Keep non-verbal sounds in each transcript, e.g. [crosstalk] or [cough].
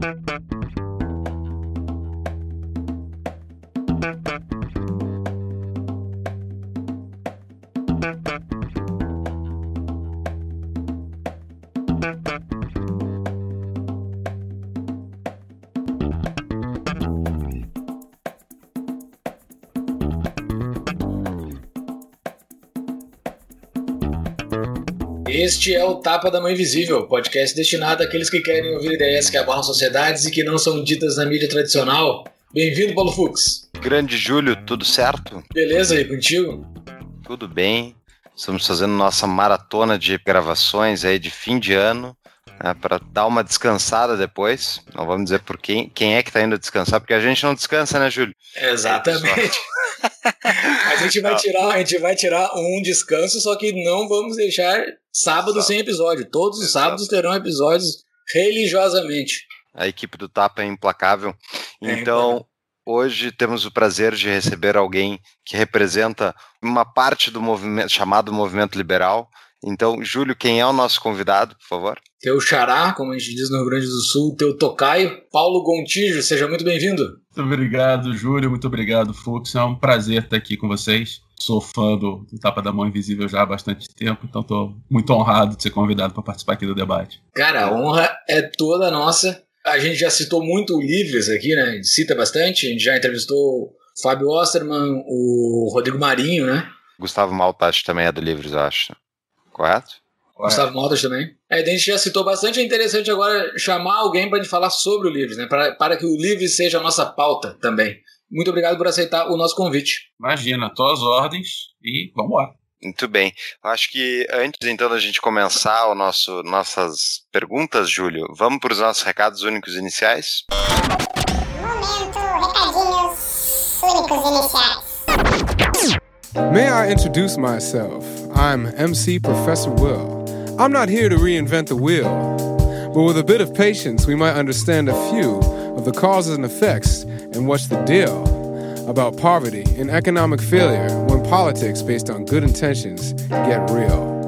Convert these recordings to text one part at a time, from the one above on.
Thank you. Este é o Tapa da Mãe Invisível, podcast destinado àqueles que querem ouvir ideias que abalam sociedades e que não são ditas na mídia tradicional. Bem-vindo, Paulo Fux. Grande Júlio, tudo certo? Beleza aí contigo? Tudo bem. Estamos fazendo nossa maratona de gravações aí de fim de ano. Né, para dar uma descansada depois. Não vamos dizer por quem, quem é que está indo descansar, porque a gente não descansa, né, Júlio? Exatamente. [laughs] a gente vai tirar, a gente vai tirar um descanso, só que não vamos deixar sábado sem episódio. Todos os Exato. sábados terão episódios religiosamente. A equipe do Tapa é implacável. É então, hoje temos o prazer de receber alguém que representa uma parte do movimento chamado movimento liberal. Então, Júlio, quem é o nosso convidado, por favor? Teu xará, como a gente diz no Rio Grande do Sul, teu tocaio, Paulo Gontijo, seja muito bem-vindo. Muito obrigado, Júlio, muito obrigado, Fux. É um prazer estar aqui com vocês. Sou fã do, do Tapa da Mão Invisível já há bastante tempo, então estou muito honrado de ser convidado para participar aqui do debate. Cara, a honra é toda nossa. A gente já citou muito o Livres aqui, né? A gente cita bastante. A gente já entrevistou o Fábio Osterman, o Rodrigo Marinho, né? Gustavo Maltati também é do Livres, eu acho correto? Gustavo Modas também. É, a gente já citou bastante, é interessante agora chamar alguém para gente falar sobre o Livres, né? Para, para que o Livres seja a nossa pauta também. Muito obrigado por aceitar o nosso convite. Imagina, tuas ordens e vamos lá. Muito bem. Acho que antes então da gente começar o nosso nossas perguntas, Júlio, vamos para os nossos recados únicos iniciais? Momento, recadinhos únicos iniciais. May I introduce myself? I'm MC Professor Will. I'm not here to reinvent the wheel, but with a bit of patience, we might understand a few of the causes and effects and what's the deal about poverty and economic failure when politics based on good intentions get real.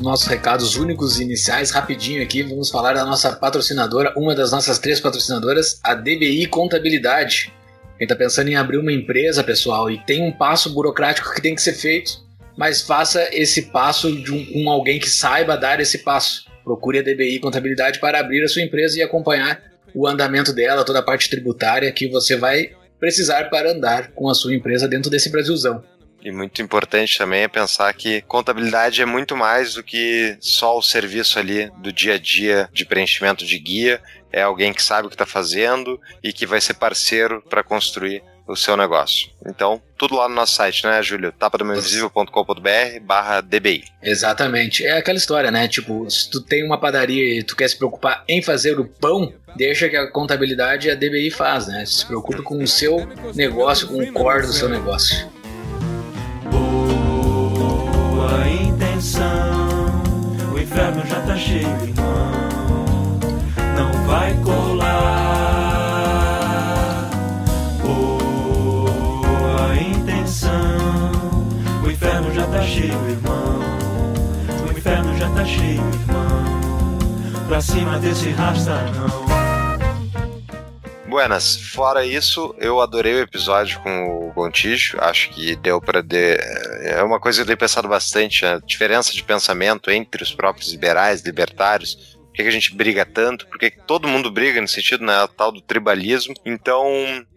Os nossos recados únicos iniciais, rapidinho aqui, vamos falar da nossa patrocinadora, uma das nossas três patrocinadoras, a DBI Contabilidade. Quem tá pensando em abrir uma empresa, pessoal, e tem um passo burocrático que tem que ser feito, mas faça esse passo um, com alguém que saiba dar esse passo. Procure a DBI Contabilidade para abrir a sua empresa e acompanhar o andamento dela, toda a parte tributária que você vai precisar para andar com a sua empresa dentro desse Brasilzão. E muito importante também é pensar que contabilidade é muito mais do que só o serviço ali do dia a dia de preenchimento de guia. É alguém que sabe o que está fazendo e que vai ser parceiro para construir o seu negócio. Então, tudo lá no nosso site, né, Júlio? tapadamãoinvisível.com.br barra DBI. Exatamente. É aquela história, né? Tipo, se tu tem uma padaria e tu quer se preocupar em fazer o pão, deixa que a contabilidade a DBI faz, né? Se preocupe com o seu negócio, com o core do seu negócio. O inferno já tá cheio, irmão. Não vai colar. Boa intenção. O inferno já tá cheio, irmão. O inferno já tá cheio, irmão. Pra cima desse rasta não. Buenas, fora isso, eu adorei o episódio com o Gontijo, acho que deu para de... é uma coisa que eu tenho pensado bastante, a diferença de pensamento entre os próprios liberais, libertários, por que, a gente briga tanto? Por que, que todo mundo briga no sentido, né, tal do tribalismo? Então,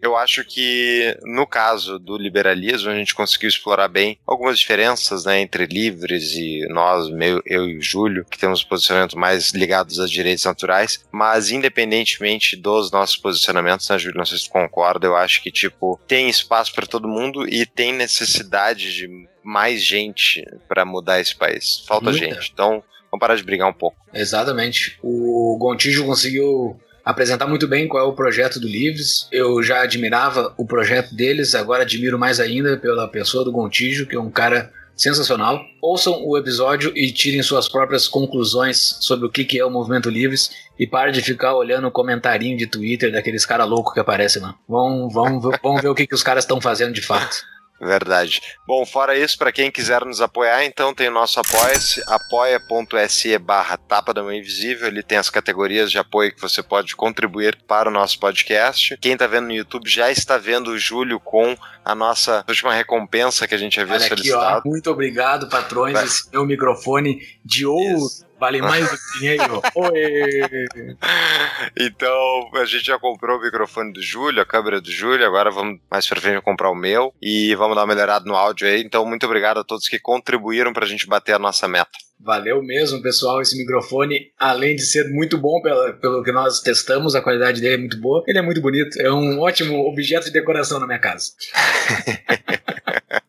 eu acho que no caso do liberalismo, a gente conseguiu explorar bem algumas diferenças, né, entre livres e nós, meu, eu e o Júlio, que temos posicionamentos mais ligados a direitos naturais, mas independentemente dos nossos posicionamentos, né, Júlio, não sei se tu concorda, eu acho que, tipo, tem espaço para todo mundo e tem necessidade de mais gente para mudar esse país. Falta Muita. gente. Então, Vamos parar de brigar um pouco. Exatamente. O Gontijo conseguiu apresentar muito bem qual é o projeto do Livres. Eu já admirava o projeto deles, agora admiro mais ainda pela pessoa do Gontijo, que é um cara sensacional. Ouçam o episódio e tirem suas próprias conclusões sobre o que é o Movimento Livres e pare de ficar olhando o comentarinho de Twitter daqueles caras loucos que aparecem lá. Vão, vão, vão ver o que, que os caras estão fazendo de fato. Verdade. Bom, fora isso, para quem quiser nos apoiar, então tem o nosso apoia-se, apoia.se barra tapa da mãe invisível, ele tem as categorias de apoio que você pode contribuir para o nosso podcast. Quem tá vendo no YouTube já está vendo o Júlio com a nossa última recompensa que a gente havia Olha aqui, ó. solicitado. Muito obrigado, patrões. Vai. Esse meu microfone de ouro Isso. Vale mais do que dinheiro. [laughs] Oi! Então, a gente já comprou o microfone do Júlio, a câmera do Júlio, agora vamos mais pra frente comprar o meu e vamos dar uma melhorada no áudio aí. Então, muito obrigado a todos que contribuíram pra gente bater a nossa meta. Valeu mesmo, pessoal. Esse microfone, além de ser muito bom pela- pelo que nós testamos, a qualidade dele é muito boa. Ele é muito bonito. É um ótimo objeto de decoração na minha casa. [laughs]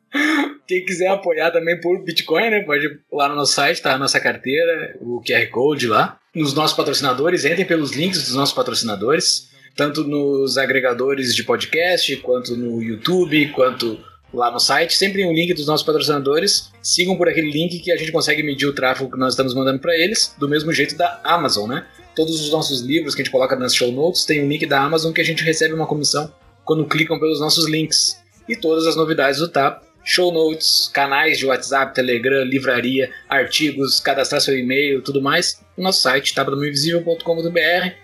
Quem quiser apoiar também por Bitcoin, né? Pode ir lá no nosso site, tá a nossa carteira, o QR Code lá. Nos nossos patrocinadores, entrem pelos links dos nossos patrocinadores, tanto nos agregadores de podcast, quanto no YouTube, quanto lá no site. Sempre tem um link dos nossos patrocinadores. Sigam por aquele link que a gente consegue medir o tráfego que nós estamos mandando para eles, do mesmo jeito da Amazon, né? Todos os nossos livros que a gente coloca nas show notes tem um link da Amazon que a gente recebe uma comissão quando clicam pelos nossos links. E todas as novidades do TAP, show notes, canais de WhatsApp, Telegram, livraria, artigos, cadastrar seu e-mail, tudo mais, no nosso site tapadomainvisível.com.br.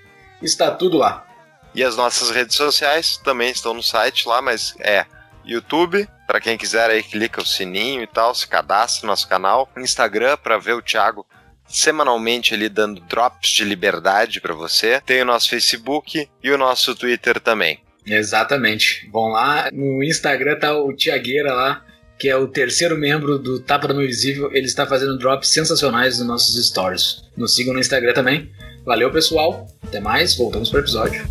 Está tudo lá. E as nossas redes sociais também estão no site lá, mas é YouTube, para quem quiser aí clica o sininho e tal, se cadastra no nosso canal. Instagram para ver o Thiago semanalmente ali dando drops de liberdade para você. Tem o nosso Facebook e o nosso Twitter também. Exatamente. Vão lá, no Instagram tá o Tiagueira lá, que é o terceiro membro do Tapa do Meu Invisível. Ele está fazendo drops sensacionais nos nossos stories. Nos sigam no Instagram também. Valeu, pessoal. Até mais. Voltamos pro episódio.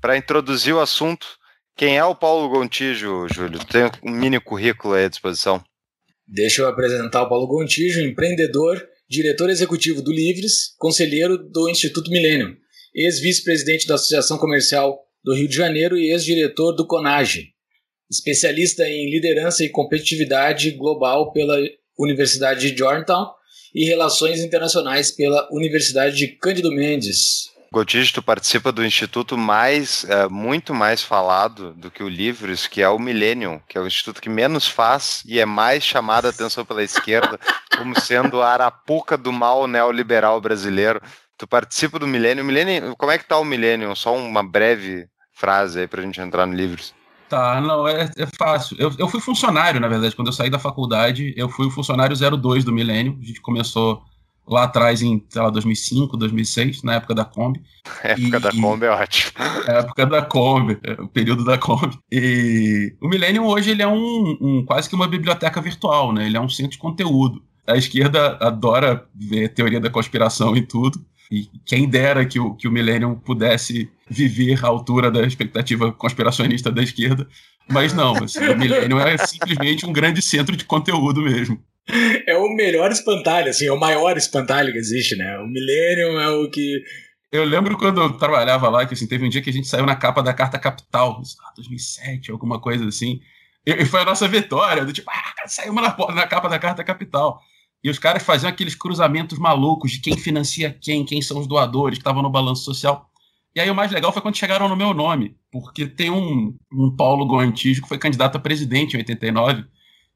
Para introduzir o assunto, quem é o Paulo Gontijo, Júlio? Tem um mini currículo aí à disposição. Deixa eu apresentar o Paulo Gontijo, empreendedor, diretor executivo do Livres, conselheiro do Instituto Millennium, ex-vice-presidente da Associação Comercial do Rio de Janeiro e ex-diretor do CONAGE, especialista em liderança e competitividade global pela Universidade de Georgetown e relações internacionais pela Universidade de Cândido Mendes. Gontijo, tu participa do instituto mais, é, muito mais falado do que o Livres, que é o Millennium, que é o instituto que menos faz e é mais chamado a atenção pela esquerda como sendo a arapuca do mal neoliberal brasileiro. Tu participa do Millennium. Millennium, como é que tá o Millennium? Só uma breve frase aí pra gente entrar no Livres. Tá, não, é, é fácil. Eu, eu fui funcionário, na verdade, quando eu saí da faculdade, eu fui o funcionário 02 do Milênio. A gente começou lá atrás em, sei lá, 2005, 2006, na época da Kombi. A [laughs] época E- da Kombi é ótimo. A [laughs] época da Kombi, é o período da Kombi. E o Millennium hoje ele é um, um- quase que uma biblioteca virtual, né? Ele é um centro de conteúdo. A esquerda adora ver teoria da conspiração e tudo. E quem dera que o, que o Millennium pudesse viver à altura da expectativa conspiracionista da esquerda. Mas não, assim, o Millennium é simplesmente um grande centro de conteúdo mesmo. É o melhor espantalho, assim, é o maior espantalho que existe, né? O Millennium é o que Eu lembro quando eu trabalhava lá, que assim, teve um dia que a gente saiu na capa da Carta Capital, sei lá, 2007, alguma coisa assim. E, foi a nossa vitória, do tipo, ah, saímos na, na capa da Carta Capital. E os caras faziam aqueles cruzamentos malucos de quem financia quem, quem são os doadores que estavam no balanço social. E aí o mais legal foi quando chegaram no meu nome, porque tem um, um Paulo Goantijo que foi candidato a presidente em 89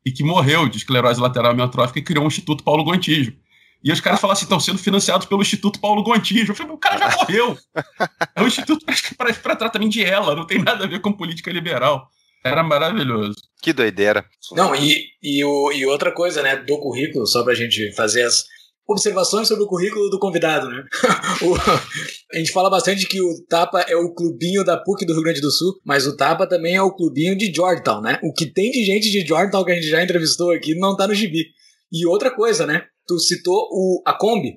e que morreu de esclerose lateral amiotrófica e criou um Instituto Paulo Gontijo. E os caras falaram assim, estão sendo financiados pelo Instituto Paulo Gontijo. Eu falei, o cara já morreu. É um instituto para [laughs] tratamento de ela, não tem nada a ver com política liberal. Era maravilhoso. Que doideira. Não, e, e, o- e outra coisa, né, do currículo, só pra gente fazer as observações sobre o currículo do convidado, né? [laughs] O- a gente fala bastante que o Tapa é o clubinho da PUC do Rio Grande do Sul, mas o Tapa também é o clubinho de Georgetown, né? O que tem de gente de Georgetown que a gente já entrevistou aqui não tá no gibi. E outra coisa, né? Tu citou o, a Kombi.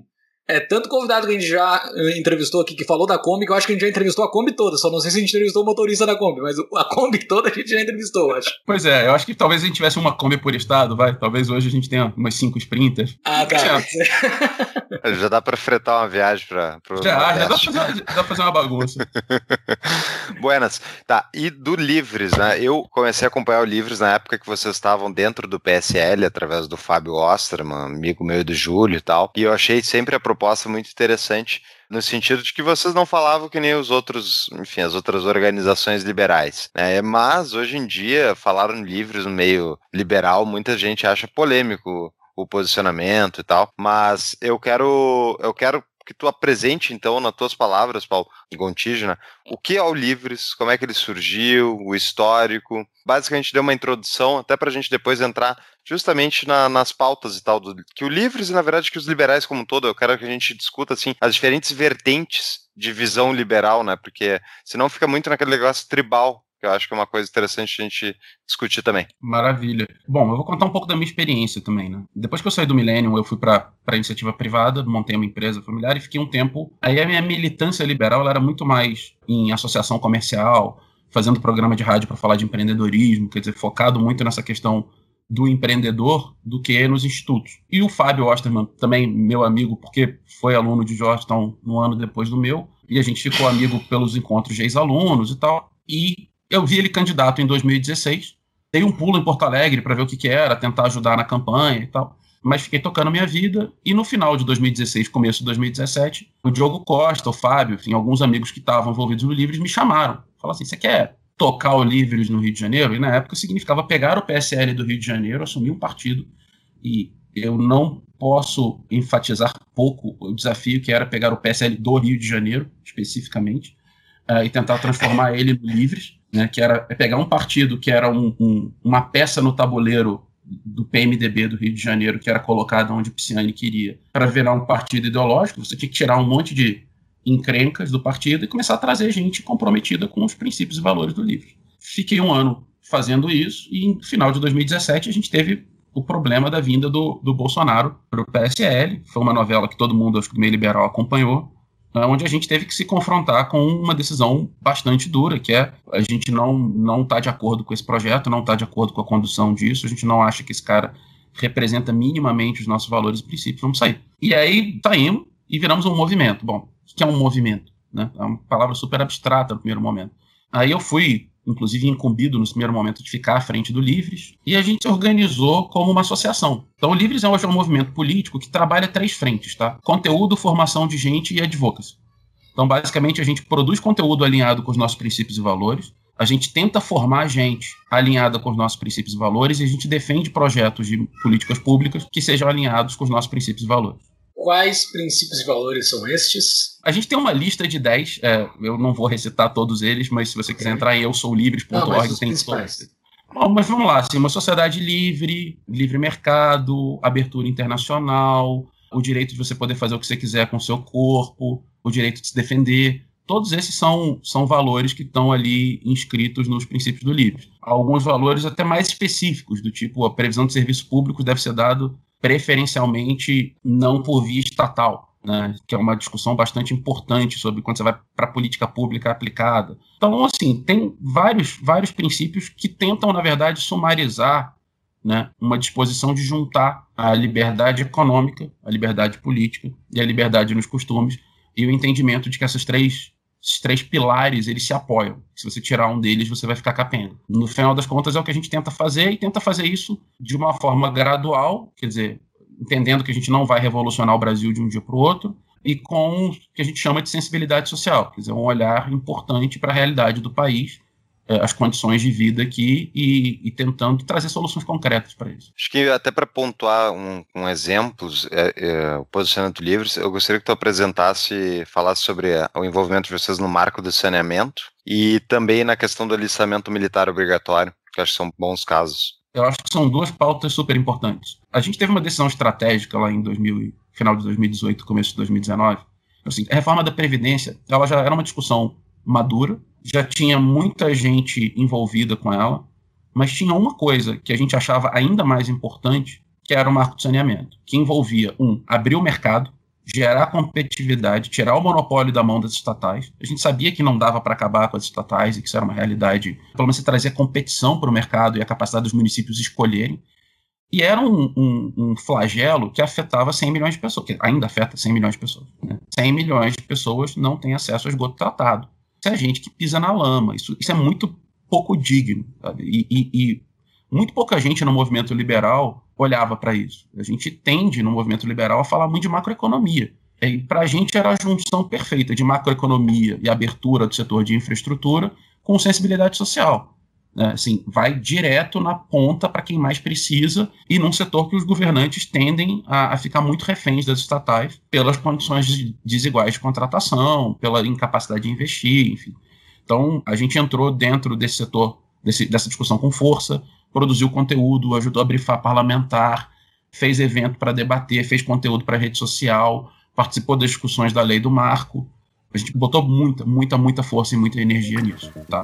É tanto convidado que a gente já eh, entrevistou aqui que falou da Kombi, que eu acho que a gente já entrevistou a Kombi toda. Só não sei se a gente entrevistou o motorista da Kombi, mas a Kombi toda a gente já entrevistou, eu acho. Pois é, eu acho que talvez a gente tivesse uma Kombi por estado, vai. Talvez hoje a gente tenha umas cinco sprinters. Ah, tá. [laughs] Já dá pra fretar uma viagem pra, pro Já, já dá pra, fazer, dá pra fazer uma bagunça. [laughs] Buenas. Tá, e do Livres, né? Eu comecei a acompanhar o Livres na época que vocês estavam dentro do PSL, através do Fábio Osterman, amigo meu e do Júlio e tal. E eu achei sempre a proposta muito interessante, no sentido de que vocês não falavam que nem os outros, enfim, as outras organizações liberais. Né? Mas hoje em dia, falar no Livres no meio liberal, muita gente acha polêmico o posicionamento e tal. Mas eu quero, eu quero que tu apresente, então, nas tuas palavras, Paulo Gontijo, né? o que é o Livres, como é que ele surgiu, o histórico. Basicamente deu uma introdução, até para a gente depois entrar justamente na- nas pautas e tal. Do, que o Livres, e na verdade, que os liberais como um todo, eu quero que a gente discuta assim, as diferentes vertentes de visão liberal, né? Porque senão fica muito naquele negócio tribal, que eu acho que é uma coisa interessante a gente discutir também. Maravilha. Bom, eu vou contar um pouco da minha experiência também, né? Depois que eu saí do Millennium, eu fui para a iniciativa privada, montei uma empresa familiar e fiquei um tempo. Aí a minha militância liberal era muito mais em associação comercial, fazendo programa de rádio para falar de empreendedorismo, quer dizer, focado muito nessa questão do empreendedor do que nos institutos. E o Fábio Osterman, também meu amigo, porque foi aluno de Georgetown um ano depois do meu, e a gente ficou amigo pelos encontros de ex-alunos e tal. E eu vi ele candidato em 2016, dei um pulo em Porto Alegre para ver o que, que era, tentar ajudar na campanha e tal. Mas fiquei tocando minha vida. E no final de 2016, começo de 2017, o Diogo Costa, o Fábio, enfim, alguns amigos que estavam envolvidos no Livres me chamaram. Falaram assim: você quer tocar o Livres no Rio de Janeiro? E na época significava pegar o PSL do Rio de Janeiro, assumir um partido. E eu não posso enfatizar pouco o desafio que era pegar o PSL do Rio de Janeiro, especificamente, eh, e tentar transformar ele no Livres né, que era pegar um partido que era um- um- uma peça no tabuleiro do PMDB do Rio de Janeiro, que era colocada onde Pisciani queria, para virar um partido ideológico, você tinha que tirar um monte de encrencas do partido e começar a trazer gente comprometida com os princípios e valores do livro. Fiquei um ano fazendo isso e no final de 2017 a gente teve o problema da vinda do, do Bolsonaro para o PSL. Foi uma novela que todo mundo, acho que meio liberal, acompanhou onde a gente teve que se confrontar com uma decisão bastante dura, que é a gente não não está de acordo com esse projeto, não está de acordo com a condução disso, a gente não acha que esse cara representa minimamente os nossos valores e princípios, vamos sair. E aí saímos e viramos um movimento. Bom, o que é um movimento? Né? É uma palavra super abstrata no primeiro momento. Aí eu fui, inclusive, incumbido no primeiro momento de ficar à frente do Livres, e a gente se organizou como uma associação. Então, o Livres é hoje um movimento político que trabalha três frentes, tá? Conteúdo, formação de gente e advocacy. Então, basicamente, a gente produz conteúdo alinhado com os nossos princípios e valores, a gente tenta formar gente alinhada com os nossos princípios e valores, e a gente defende projetos de políticas públicas que sejam alinhados com os nossos princípios e valores. Quais princípios e valores são estes? A gente tem uma lista de 10, é, eu não vou recitar todos eles, mas se você quiser entrar em Não, mas eusoulivres.org, os tem todos. Bom, mas vamos lá, assim, uma sociedade livre, livre mercado, abertura internacional, o direito de você poder fazer o que você quiser com o seu corpo, o direito de se defender. Todos esses são, são valores que estão ali inscritos nos princípios do livre. Alguns valores até mais específicos, do tipo a previsão de serviços públicos deve ser dado preferencialmente não por via estatal, né, que é uma discussão bastante importante sobre quando você vai para a política pública aplicada. Então, assim, tem vários, vários princípios que tentam, na verdade, sumarizar né, uma disposição de juntar a liberdade econômica, a liberdade política e a liberdade nos costumes e o entendimento de que essas três, esses três pilares eles se apoiam. Se você tirar um deles, você vai ficar capenga. No final das contas, é o que a gente tenta fazer e tenta fazer isso de uma forma gradual, quer dizer, entendendo que a gente não vai revolucionar o Brasil de um dia para o outro, e com o que a gente chama de sensibilidade social, quer dizer, um olhar importante para a realidade do país, as condições de vida aqui e, e tentando trazer soluções concretas para isso. Acho que até para pontuar um, com exemplos, é, é, o posicionamento livre, eu gostaria que tu apresentasse, falasse sobre o envolvimento de vocês no marco do saneamento e também na questão do alistamento militar obrigatório, que acho que são bons casos. Eu acho que são duas pautas super importantes. A gente teve uma decisão estratégica lá em 2000, e- final de 2018, começo de 2019. Assim, a reforma da Previdência, ela já era uma discussão madura, já tinha muita gente envolvida com ela, mas tinha uma coisa que a gente achava ainda mais importante, que era o marco de saneamento, que envolvia, um, abrir o mercado, gerar competitividade, tirar o monopólio da mão das estatais. A gente sabia que não dava para acabar com as estatais e que isso era uma realidade. Pelo menos trazer competição para o mercado e a capacidade dos municípios escolherem. E era um, um, um, flagelo que afetava 100 milhões de pessoas, que ainda afeta 100 milhões de pessoas. Né? 100 milhões de pessoas não têm acesso ao esgoto tratado. Isso é gente que pisa na lama. Isso, isso é muito pouco digno. E, e, e, muito pouca gente no movimento liberal olhava para isso. A gente tende, no movimento liberal, a falar muito de macroeconomia. E para a gente era a junção perfeita de macroeconomia e abertura do setor de infraestrutura com sensibilidade social. Né? Assim, vai direto na ponta para quem mais precisa e num setor que os governantes tendem a, a ficar muito reféns das estatais pelas condições de, desiguais de contratação, pela incapacidade de investir, enfim. Então, a gente entrou dentro desse setor, desse, dessa discussão com força, produziu conteúdo, ajudou a brifar parlamentar, fez evento para debater, fez conteúdo para rede social, participou das discussões da lei do marco. A gente botou muita, muita, muita força e muita energia nisso, tá?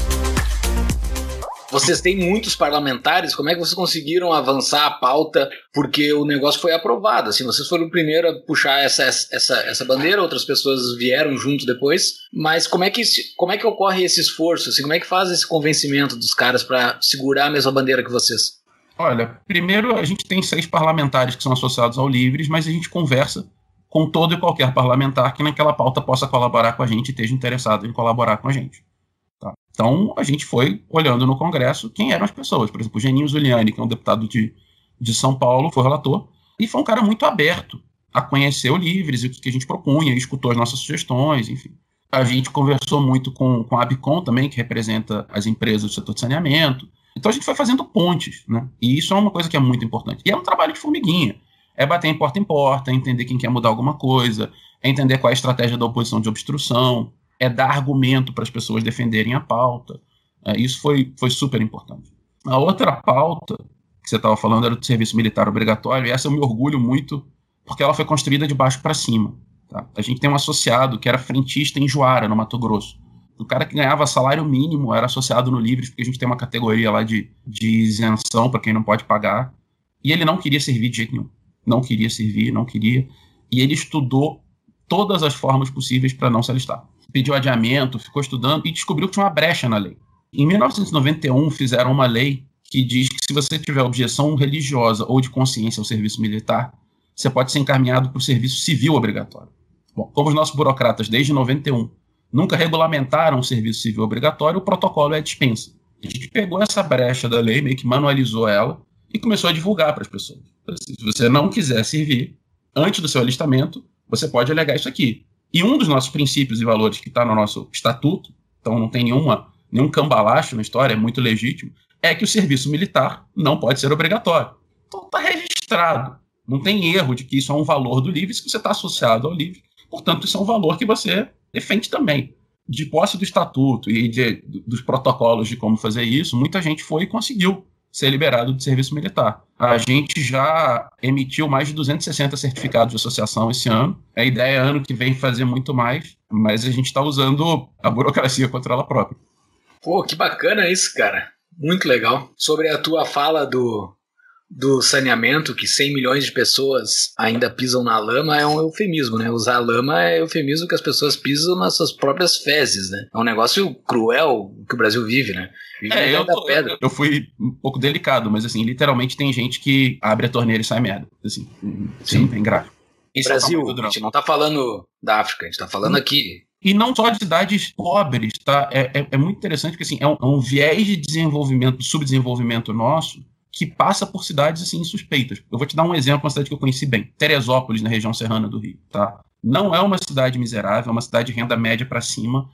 Vocês têm muitos parlamentares, como é que vocês conseguiram avançar a pauta? Porque o negócio foi aprovado. Assim, vocês foram o primeiro a puxar essa, essa, essa bandeira, outras pessoas vieram junto depois. Mas como é que, como é que ocorre esse esforço? Assim, como é que faz esse convencimento dos caras para segurar a mesma bandeira que vocês? Olha, primeiro a gente tem seis parlamentares que são associados ao Livres, mas a gente conversa com todo e qualquer parlamentar que naquela pauta possa colaborar com a gente e esteja interessado em colaborar com a gente. Então, a gente foi olhando no Congresso quem eram as pessoas. Por exemplo, o Geninho Zuliani, que é um deputado de, de São Paulo, foi relator, e foi um cara muito aberto a conhecer o Livres e o que, a gente propunha, escutou as nossas sugestões, enfim. A gente conversou muito com, com a Abicom também, que representa as empresas do setor de saneamento. Então a gente foi fazendo pontes, né? E isso é uma coisa que é muito importante. E é um trabalho de formiguinha. É bater em porta em porta, é entender quem quer mudar alguma coisa, é entender qual é a estratégia da oposição de obstrução, é dar argumento para as pessoas defenderem a pauta. É, isso foi, foi super importante. A outra pauta que você estava falando era do serviço militar obrigatório, e essa eu me orgulho muito, porque ela foi construída de baixo para cima. Tá? A gente tem um associado que era frentista em Juara, no Mato Grosso. O cara que ganhava salário mínimo era associado no Livres, porque a gente tem uma categoria lá de, de isenção para quem não pode pagar. E ele não queria servir de jeito nenhum. Não queria servir, não queria. E ele estudou todas as formas possíveis para não se alistar pediu adiamento, ficou estudando e descobriu que tinha uma brecha na lei. Em 1991, fizeram uma lei que diz que se você tiver objeção religiosa ou de consciência ao serviço militar, você pode ser encaminhado para o serviço civil obrigatório. Bom, como os nossos burocratas, desde 91, nunca regulamentaram o serviço civil obrigatório, o protocolo é a dispensa. A gente pegou essa brecha da lei, meio que manualizou ela e começou a divulgar para as pessoas. Se você não quiser servir, antes do seu alistamento, você pode alegar isso aqui. E um dos nossos princípios e valores que está no nosso estatuto, então não tem nenhuma, nenhum cambalacho na história, é muito legítimo, é que o serviço militar não pode ser obrigatório. Então está registrado. Não tem erro de que isso é um valor do livre, se você está associado ao livre. Portanto, isso é um valor que você defende também. De posse do estatuto e de, dos protocolos de como fazer isso, muita gente foi e conseguiu ser liberado do serviço militar. A gente já emitiu mais de 260 certificados de associação esse ano. A ideia é ano que vem fazer muito mais, mas a gente está usando a burocracia contra ela própria. Pô, que bacana isso, cara. Muito legal. Sobre a tua fala do, do saneamento, que 100 milhões de pessoas ainda pisam na lama, é um eufemismo, né? Usar lama é eufemismo que as pessoas pisam nas suas próprias fezes, né? É um negócio cruel que o Brasil vive, né? Vive é, eu, tô, pedra. eu fui um pouco delicado, mas assim, literalmente tem gente que abre a torneira e sai merda. Assim, sim, tem gráfico. Isso Brasil, a gente não tá falando da África, a gente tá falando aqui e não só de cidades pobres, tá? É, é, é muito interessante porque assim, é um, é um, viés de desenvolvimento, subdesenvolvimento nosso, que passa por cidades assim suspeitas. Eu vou te dar um exemplo, uma cidade que eu conheci bem, Teresópolis, na região serrana do Rio, tá? Não é uma cidade miserável, é uma cidade de renda média para cima,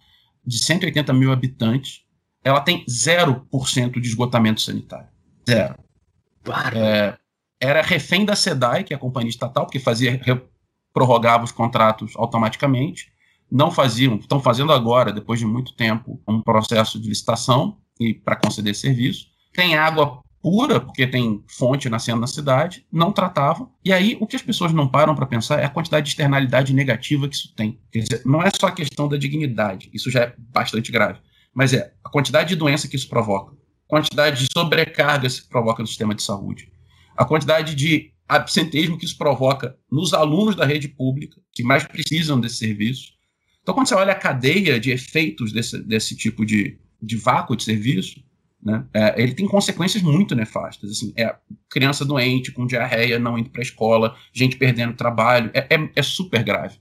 de 180 mil habitantes. Ela tem 0% de esgotamento sanitário. Zero. É, era refém da SEDAI, que é a companhia estatal, porque fazia prorrogava os contratos automaticamente. não faziam, estão fazendo agora, depois de muito tempo, um processo de licitação e para conceder serviço. Tem água pura, porque tem fonte nascendo na cidade, não tratavam. E aí, o que as pessoas não param para pensar é a quantidade de externalidade negativa que isso tem. Quer dizer, não é só a questão da dignidade, isso já é bastante grave, mas é a quantidade de doença que isso provoca, quantidade de sobrecarga que provoca no sistema de saúde, a quantidade de absenteísmo que isso provoca nos alunos da rede pública, que mais precisam desse serviço. Então, quando você olha a cadeia de efeitos desse, desse tipo de, de vácuo de serviço, né, é, ele tem consequências muito nefastas. Assim, é criança doente, com diarreia, não indo para a escola, gente perdendo trabalho, é, é, é, super grave.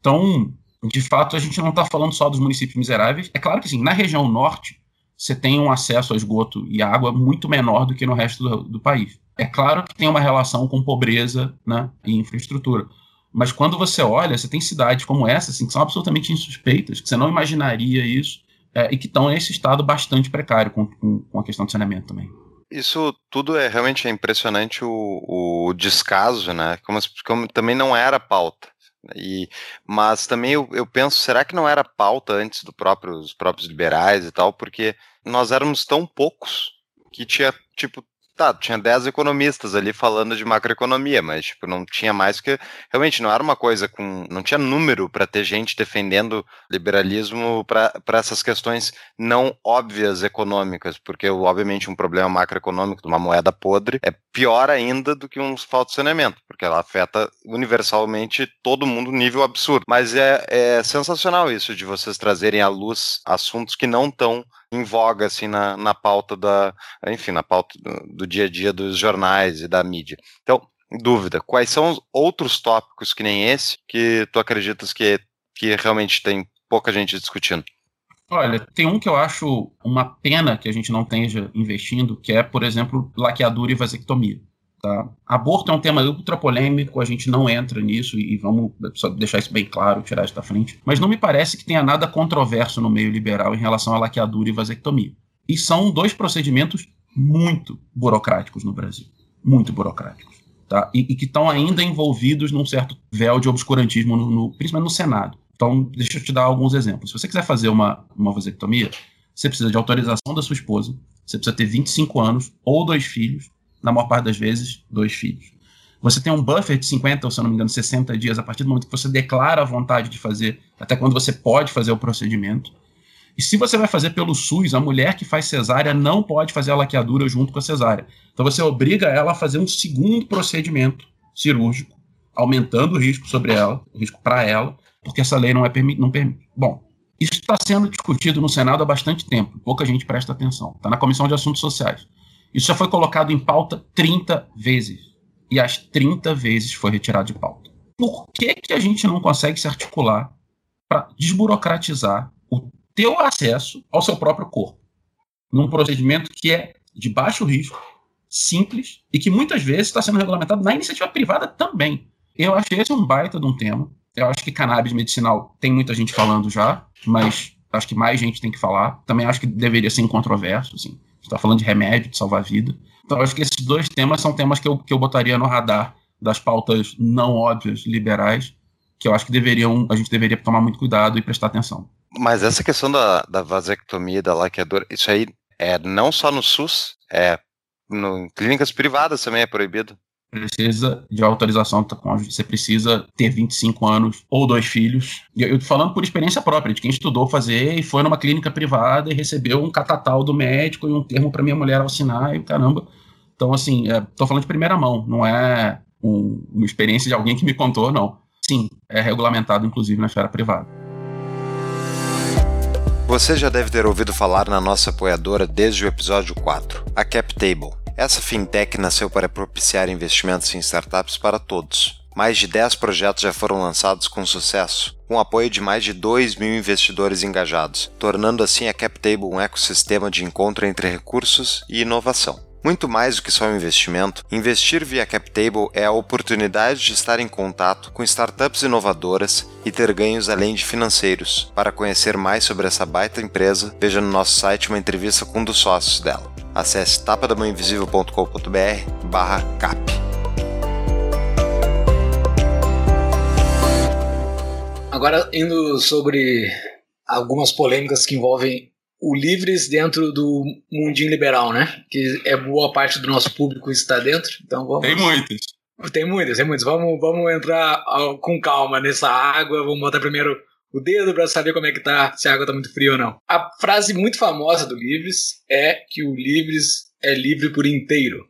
Então, de fato, a gente não está falando só dos municípios miseráveis. É claro que, sim, na região norte, você tem um acesso a esgoto e água muito menor do que no resto do, do país. É claro que tem uma relação com pobreza né, e infraestrutura. Mas quando você olha, você tem cidades como essa, assim, que são absolutamente insuspeitas, que você não imaginaria isso, é, e que estão nesse estado bastante precário com, com, com, a questão do saneamento também. Isso tudo é realmente impressionante o, o descaso, né? Como, como, também não era pauta. E, mas também eu, eu penso, será que não era pauta antes do próprio, dos próprios liberais e tal? Porque nós éramos tão poucos que tinha, tipo, Tá, tinha 10 economistas ali falando de macroeconomia, mas tipo, não tinha mais que realmente não era uma coisa com, não tinha número para ter gente defendendo liberalismo para essas questões não óbvias econômicas, porque obviamente um problema macroeconômico de uma moeda podre é pior ainda do que um de saneamento, porque ela afeta universalmente todo mundo nível absurdo. Mas é, é sensacional isso de vocês trazerem à luz assuntos que não estão em voga assim na, na pauta da, enfim, na pauta do, do dia a dia dos jornais e da mídia. Então, dúvida, quais são os outros tópicos que nem esse que tu acreditas que, que realmente tem pouca gente discutindo? Olha, tem um que eu acho uma pena que a gente não esteja investindo, que é, por exemplo, laqueadura e vasectomia. Tá? Aborto é um tema ultra polêmico, a gente não entra nisso e vamos só deixar isso bem claro, tirar isso da frente. Mas não me parece que tenha nada controverso no meio liberal em relação à laqueadura e vasectomia. E são dois procedimentos muito burocráticos no Brasil. Muito burocráticos. Tá? E, e que estão ainda envolvidos num certo véu de obscurantismo, no, no, principalmente no Senado. Então, deixa eu te dar alguns exemplos. Se você quiser fazer uma, uma vasectomia, você precisa de autorização da sua esposa, você precisa ter 25 anos ou dois filhos, na maior parte das vezes, dois filhos. Você tem um buffer de 50, ou se eu não me engano, 60 dias a partir do momento que você declara a vontade de fazer, até quando você pode fazer o procedimento. E se você vai fazer pelo SUS, a mulher que faz cesárea não pode fazer a laqueadura junto com a cesárea. Então você obriga ela a fazer um segundo procedimento cirúrgico, aumentando o risco sobre ela, o risco para ela, porque essa lei não, é permi não permite. Bom, isso está sendo discutido no Senado há bastante tempo, pouca gente presta atenção. Está na Comissão de Assuntos Sociais. Isso já foi colocado em pauta 30 vezes. E as 30 vezes foi retirado de pauta. Por que, que a gente não consegue se articular para desburocratizar o teu acesso ao seu próprio corpo? Num procedimento que é de baixo risco, simples e que muitas vezes está sendo regulamentado na iniciativa privada também. Eu achei esse um baita de um tema. Eu acho que cannabis medicinal tem muita gente falando já, mas acho que mais gente tem que falar. Também acho que deveria ser incontroverso, assim está falando de remédio, de salvar vida. Então, acho que esses dois temas são temas que eu, que eu botaria no radar das pautas não óbvias liberais, que eu acho que deveriam, a gente deveria tomar muito cuidado e prestar atenção. Mas essa questão da, da vasectomia, da laqueadura, isso aí é não só no SUS, é no, em clínicas privadas também é proibido precisa de autorização do cônjuge, você precisa ter 25 anos ou dois filhos. E eu tô falando por experiência própria, de quem estudou fazer e foi numa clínica privada e recebeu um catatal do médico e um termo para minha mulher assinar e caramba. Então, assim, é, tô falando de primeira mão, não é um, uma experiência de alguém que me contou, não. Sim, é regulamentado, inclusive, na esfera privada. Você já deve ter ouvido falar na nossa apoiadora desde o episódio 4, a CapTable. Essa fintech nasceu para propiciar investimentos em startups para todos. Mais de 10 projetos já foram lançados com sucesso, com apoio de mais de 2 mil investidores engajados, tornando assim a CapTable um ecossistema de encontro entre recursos e inovação. Muito mais do que só um investimento, investir via CapTable é a oportunidade de estar em contato com startups inovadoras e ter ganhos além de financeiros. Para conhecer mais sobre essa baita empresa, veja no nosso site uma entrevista com um dos sócios dela. Acesse tapadamãoinvisível.com.br barra cap. Agora, indo sobre algumas polêmicas que envolvem o Livres dentro do mundinho liberal, né? Que é boa parte do nosso público está dentro. Então vamos. Tem muitas. Tem muitas, tem muitas. Vamos, vamos entrar ah, com calma nessa água. Vamos botar primeiro o dedo para saber como é que tá, se a água tá muito fria ou não. A frase muito famosa do Livres é que o Livres é livre por inteiro.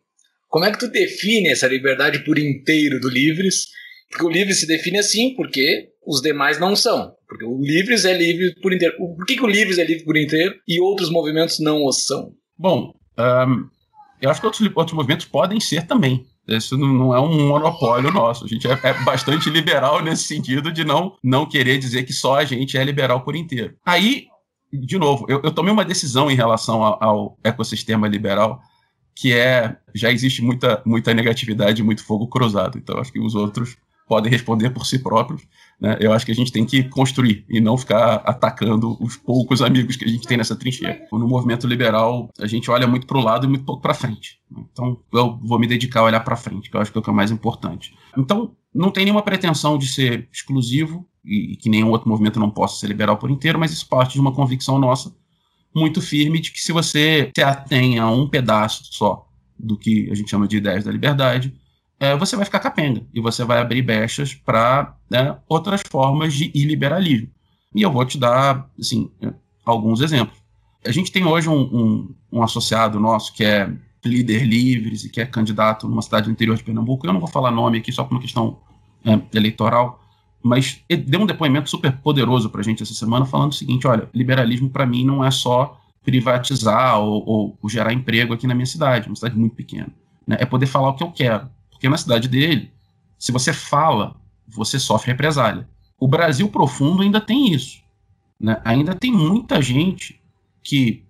Como é que tu define essa liberdade por inteiro do Livres? Porque o Livres se define assim porque os demais não são. Porque o Livres é livre por inteiro. Por que, que o Livres é livre por inteiro e outros movimentos não o são? Bom, um, eu acho que outros, outros movimentos podem ser também. Isso não é um monopólio nosso. A gente é, é, bastante liberal nesse sentido de não, não querer dizer que só a gente é liberal por inteiro. Aí, de novo, eu, eu tomei uma decisão em relação ao, ao, ecossistema liberal que é já existe muita, muita negatividade, muito fogo cruzado. Então, acho que os outros podem responder por si próprios. Né? Eu acho que a gente tem que construir e não ficar atacando os poucos amigos que a gente tem nessa trincheira. No movimento liberal, a gente olha muito para o lado e muito pouco para frente. Então, eu vou me dedicar a olhar para frente, que eu acho que é o que é mais importante. Então, não tem nenhuma pretensão de ser exclusivo e que nenhum outro movimento não possa ser liberal por inteiro, mas isso parte de uma convicção nossa muito firme de que se você se atém a um pedaço só do que a gente chama de ideias da liberdade, é, você vai ficar capenga e você vai abrir brechas para né, outras formas de iliberalismo. E eu vou te dar assim, alguns exemplos. A gente tem hoje um, um, um associado nosso que é líder livres e que é candidato numa cidade do interior de Pernambuco. Eu não vou falar nome aqui só por uma questão é, eleitoral, mas ele deu um depoimento super poderoso para a gente essa semana falando o seguinte: olha, liberalismo para mim não é só privatizar ou, ou, gerar emprego aqui na minha cidade, uma cidade muito pequena. Né? É poder falar o que eu quero. Porque na cidade dele, se você fala, você sofre represália. O Brasil profundo ainda tem isso. Né? Ainda tem muita gente que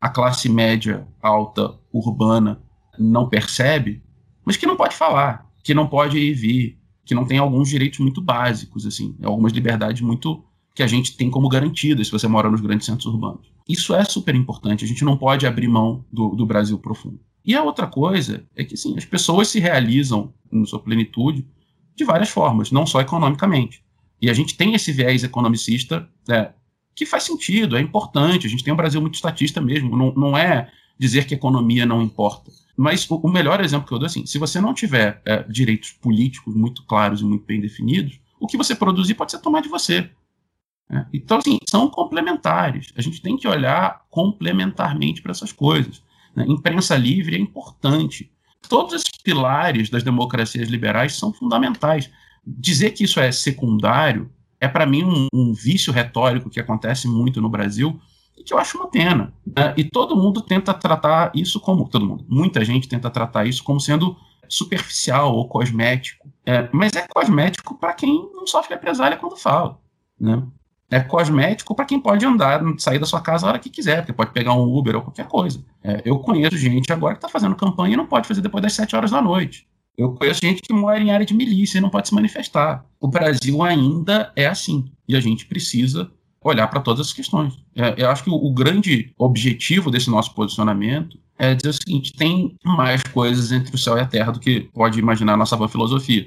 a classe média alta urbana não percebe, mas que não pode falar, que não pode ir e vir, que não tem alguns direitos muito básicos, assim, algumas liberdades muito que a gente tem como garantidas se você mora nos grandes centros urbanos. Isso é super importante, a gente não pode abrir mão do, do Brasil profundo. E a outra coisa é que assim, as pessoas se realizam em sua plenitude de várias formas, não só economicamente. E a gente tem esse viés economicista é, que faz sentido, é importante. A gente tem um Brasil muito estatista mesmo. Não, não é dizer que economia não importa. Mas o, o melhor exemplo que eu dou é assim: se você não tiver é, direitos políticos muito claros e muito bem definidos, o que você produzir pode ser tomar de você. É. Então, assim, são complementares. A gente tem que olhar complementarmente para essas coisas. Né? Imprensa livre é importante. Todos esses pilares das democracias liberais são fundamentais. Dizer que isso é secundário é, para mim, um, um, vício retórico que acontece muito no Brasil e que eu acho uma pena. Né? E todo mundo tenta tratar isso como. Todo mundo, muita gente tenta tratar isso como sendo superficial ou cosmético. É, mas é cosmético para quem não sofre represália quando fala. Né? É cosmético para quem pode andar, sair da sua casa a hora que quiser, porque pode pegar um Uber ou qualquer coisa. É, eu conheço gente agora que está fazendo campanha e não pode fazer depois das 7 horas da noite. Eu conheço gente que mora em área de milícia e não pode se manifestar. O Brasil ainda é assim. E a gente precisa olhar para todas as questões. É, eu acho que o, o, grande objetivo desse nosso posicionamento é dizer o seguinte: tem mais coisas entre o céu e a terra do que pode imaginar a nossa boa filosofia.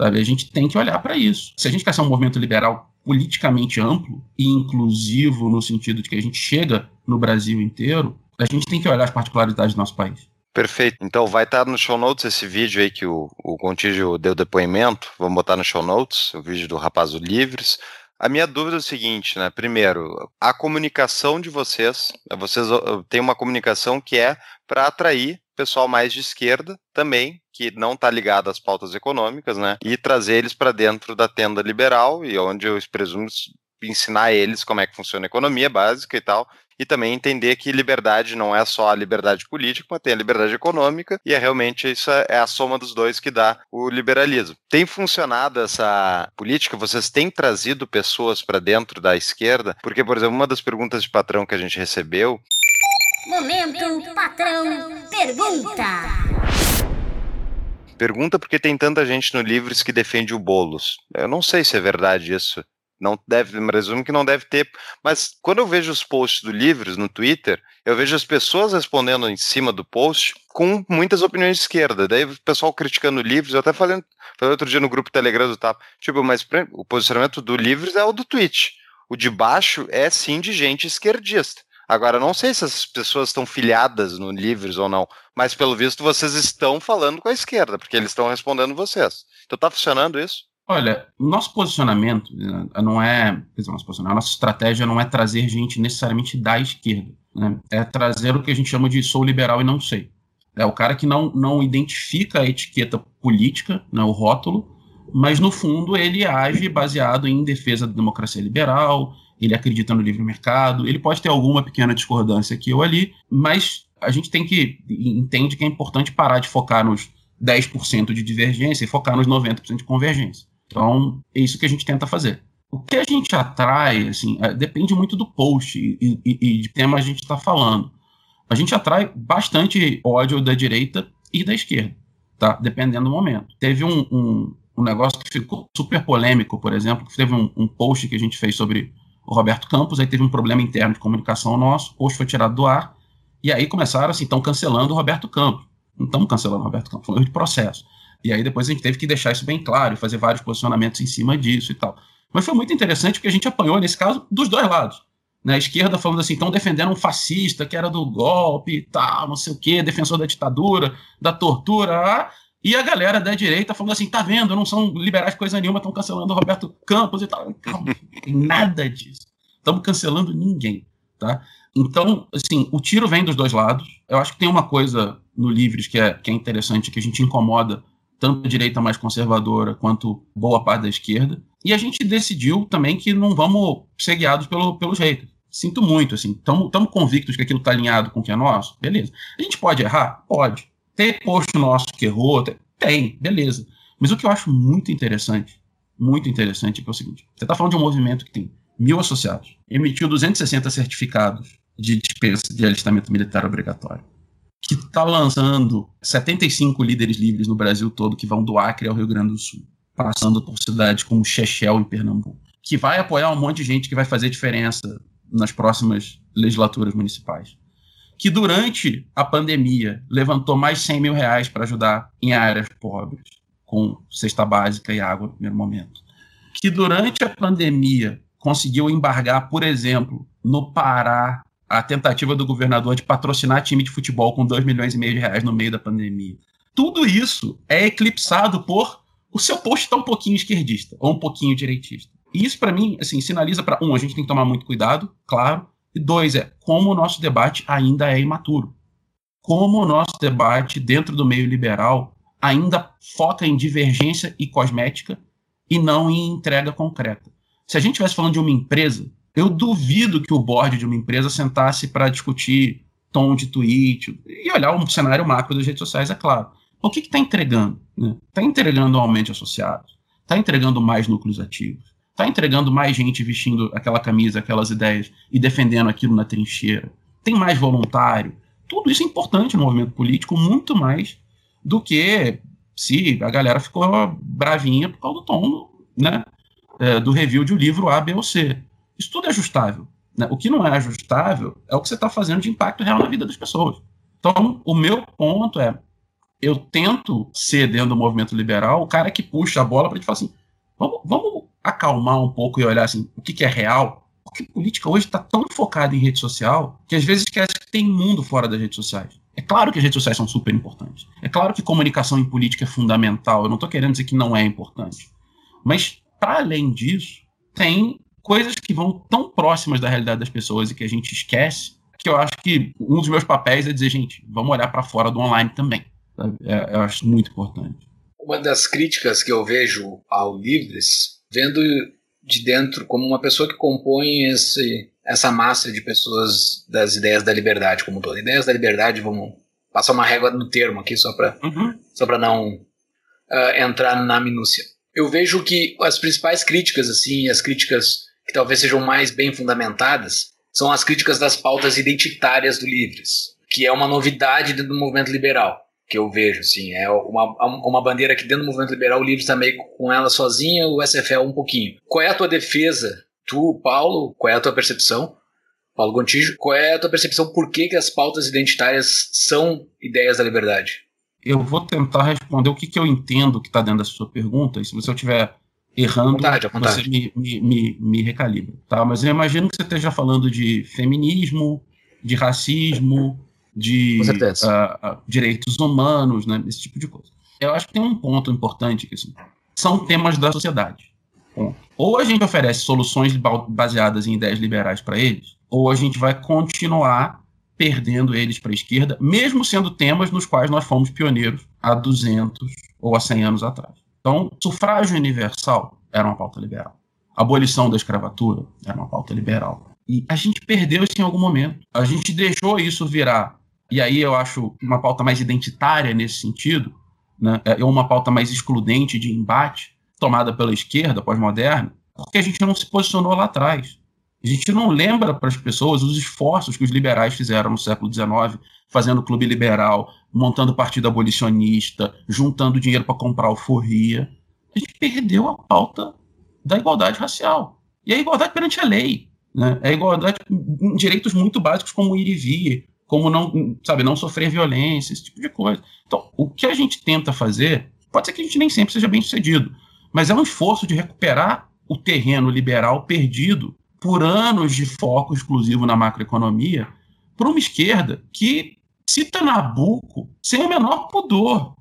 Sabe? A gente tem que olhar para isso. Se a gente quer ser um movimento liberal politicamente amplo e inclusivo no sentido de que a gente chega no Brasil inteiro, a gente tem que olhar as particularidades do nosso país. Perfeito. Então vai estar no show notes esse vídeo aí que o, o Contígio deu depoimento. Vamos botar no show notes o vídeo do Rapaz do Livres. A minha dúvida é o seguinte, né? Primeiro, a comunicação de vocês, vocês têm uma comunicação que é para atrair pessoal mais de esquerda também, que não está ligado às pautas econômicas, né? E trazer eles para dentro da tenda liberal e onde eu presumo ensinar eles como é que funciona a economia básica e tal, e também entender que liberdade não é só a liberdade política, mas tem a liberdade econômica, e é realmente isso é a soma dos dois que dá o liberalismo. Tem funcionado essa política? Vocês têm trazido pessoas para dentro da esquerda? Porque, por exemplo, uma das perguntas de patrão que a gente recebeu Momento Patrão Pergunta. Pergunta porque tem tanta gente no Livres que defende o Boulos. Eu não sei se é verdade isso. Não deve, presumo que não deve ter. Mas quando eu vejo os posts do Livros no Twitter, eu vejo as pessoas respondendo em cima do post com muitas opiniões de esquerda. Daí o pessoal criticando Livros, eu até falei, falei outro dia no grupo Telegram do TAP. Tipo, mas o posicionamento do Livros é o do tweet. O de baixo é sim de gente esquerdista. Agora, não sei se as pessoas estão filiadas no Livres ou não, mas pelo visto vocês estão falando com a esquerda, porque eles estão respondendo vocês. Então tá funcionando isso? Olha, nosso posicionamento né, não é, dizer, nosso posicionamento, a nossa estratégia não é trazer gente necessariamente da esquerda, né? é trazer o que a gente chama de sou liberal e não sei. É o cara que não, não identifica a etiqueta política, né, o rótulo, mas no fundo ele age baseado em defesa da democracia liberal, ele acredita no livre mercado, ele pode ter alguma pequena discordância aqui ou ali, mas a gente tem que entende que é importante parar de focar nos 10% de divergência e focar nos 90% de convergência. Então, é isso que a gente tenta fazer. O que a gente atrai, assim, é, depende muito do post e, e, e de tema a gente está falando. A gente atrai bastante ódio da direita e da esquerda, tá? Dependendo do momento. Teve um, um, um negócio que ficou super polêmico, por exemplo, teve um, um post que a gente fez sobre o Roberto Campos, aí teve um problema interno de comunicação nosso, post foi tirado do ar, e aí começaram assim, estão cancelando o Roberto Campos. Não estamos cancelando o Roberto Campos, foi um erro de processo. E aí depois a gente teve que deixar isso bem claro fazer vários posicionamentos em cima disso e tal. Mas foi muito interessante porque a gente apanhou, nesse caso, dos dois lados. Né? A esquerda falando assim, estão defendendo um fascista que era do golpe e tal, não sei o quê, defensor da ditadura, da tortura, ah, e a galera da direita falando assim, tá vendo, não são liberais coisa nenhuma, estão cancelando o Roberto Campos e tal. Calma, nada disso. Estamos cancelando ninguém, tá? Então, assim, o tiro vem dos dois lados. Eu acho que tem uma coisa no Livres que é, que é interessante, que a gente incomoda tanto a direita mais conservadora quanto boa parte da esquerda. E a gente decidiu também que não vamos ser guiados pelo, pelo jeito. Sinto muito, assim. Estamos convictos que aquilo está alinhado com o que é nosso? Beleza. A gente pode errar? Pode. Ter posto nosso que errou? Tem, beleza. Mas o que eu acho muito interessante, muito interessante, é, é o seguinte: você está falando de um movimento que tem mil associados, emitiu 260 certificados de dispensa de alistamento militar obrigatório, que está lançando 75 líderes livres no Brasil todo que vão do Acre ao Rio Grande do Sul, passando por cidades como Chechel, em Pernambuco, que vai apoiar um monte de gente que vai fazer diferença nas próximas legislaturas municipais que durante a pandemia levantou mais 100 mil reais para ajudar em áreas pobres, com cesta básica e água no primeiro momento. Que durante a pandemia conseguiu embargar, por exemplo, no Pará, a tentativa do governador de patrocinar time de futebol com 2 milhões e meio de reais no meio da pandemia. Tudo isso é eclipsado por o seu post estar tá um pouquinho esquerdista ou um pouquinho direitista. E isso, para mim, assim, sinaliza para um, a gente tem que tomar muito cuidado, claro, e dois, é como o nosso debate ainda é imaturo. Como o nosso debate dentro do meio liberal ainda foca em divergência e cosmética e não em entrega concreta. Se a gente estivesse falando de uma empresa, eu duvido que o board de uma empresa sentasse para discutir tom de tweet e olhar um cenário macro das redes sociais, é claro. O que está entregando? Está né? Tá entregando um aumento de associados? Está entregando mais núcleos ativos? Está entregando mais gente vestindo aquela camisa, aquelas ideias e defendendo aquilo na trincheira. Tem mais voluntário. Tudo isso é importante no movimento político, muito mais do que se a galera ficou bravinha por causa do tom né, é, do review de um livro A, B ou C. Isso tudo é ajustável. Né? O que não é ajustável é o que você está fazendo de impacto real na vida das pessoas. Então, o meu ponto é: eu tento ser dentro do movimento liberal o cara que puxa a bola para gente falar assim: vamos, vamos acalmar um pouco e olhar assim, o que, que é real, porque política hoje está tão focada em rede social que às vezes esquece que tem mundo fora das redes sociais. É claro que as redes sociais são super importantes. É claro que comunicação em política é fundamental. Eu não estou querendo dizer que não é importante. Mas, para além disso, tem coisas que vão tão próximas da realidade das pessoas e que a gente esquece, que eu acho que um dos meus papéis é dizer, gente, vamos olhar para fora do online também. É, eu acho muito importante. Uma das críticas que eu vejo ao Livres vendo de dentro como uma pessoa que compõe esse, essa massa de pessoas das ideias da liberdade como um todo. Ideias da liberdade, vamos passar uma régua no termo aqui só para uhum. só para não uh, entrar na minúcia. Eu vejo que as principais críticas assim, as críticas que talvez sejam mais bem fundamentadas, são as críticas das pautas identitárias do Livres, que é uma novidade dentro do movimento liberal que eu vejo, assim. É uma, uma bandeira que dentro do movimento liberal o Livre está meio com ela sozinha, o SFL um pouquinho. Qual é a tua defesa? Tu, Paulo, qual é a tua percepção? Paulo Gontijo, qual é a tua percepção por que, que as pautas identitárias são ideias da liberdade? Eu vou tentar responder o que, que eu entendo que está dentro da sua pergunta, e se você estiver errando, vontade, vontade. você me, me, me, me recalibra. Tá? Mas eu imagino que você esteja falando de feminismo, de racismo, de uh, direitos humanos, né? esse tipo de coisa. Eu acho que tem um ponto importante que assim, são temas da sociedade. Ponto. Ou a gente oferece soluções ba- baseadas em ideias liberais para eles, ou a gente vai continuar perdendo eles para a esquerda, mesmo sendo temas nos quais nós fomos pioneiros há 200 ou há 100 anos atrás. Então, sufrágio universal era uma pauta liberal. Abolição da escravatura era uma pauta liberal. E a gente perdeu isso em algum momento. A gente deixou isso virar. E aí eu acho uma pauta mais identitária nesse sentido, né? é uma pauta mais excludente de embate, tomada pela esquerda pós-moderna, porque a gente não se posicionou lá atrás. A gente não lembra para as pessoas os esforços que os liberais fizeram no século XIX, fazendo clube liberal, montando partido abolicionista, juntando dinheiro para comprar alforria. A gente perdeu a pauta da igualdade racial. E a igualdade perante a lei. Né? A igualdade em direitos muito básicos como ir e vir, como não, sabe, não sofrer violência, esse tipo de coisa. Então, o que a gente tenta fazer, pode ser que a gente nem sempre seja bem sucedido, mas é um esforço de recuperar o terreno liberal perdido por anos de foco exclusivo na macroeconomia por uma esquerda que cita Nabucco sem o menor pudor.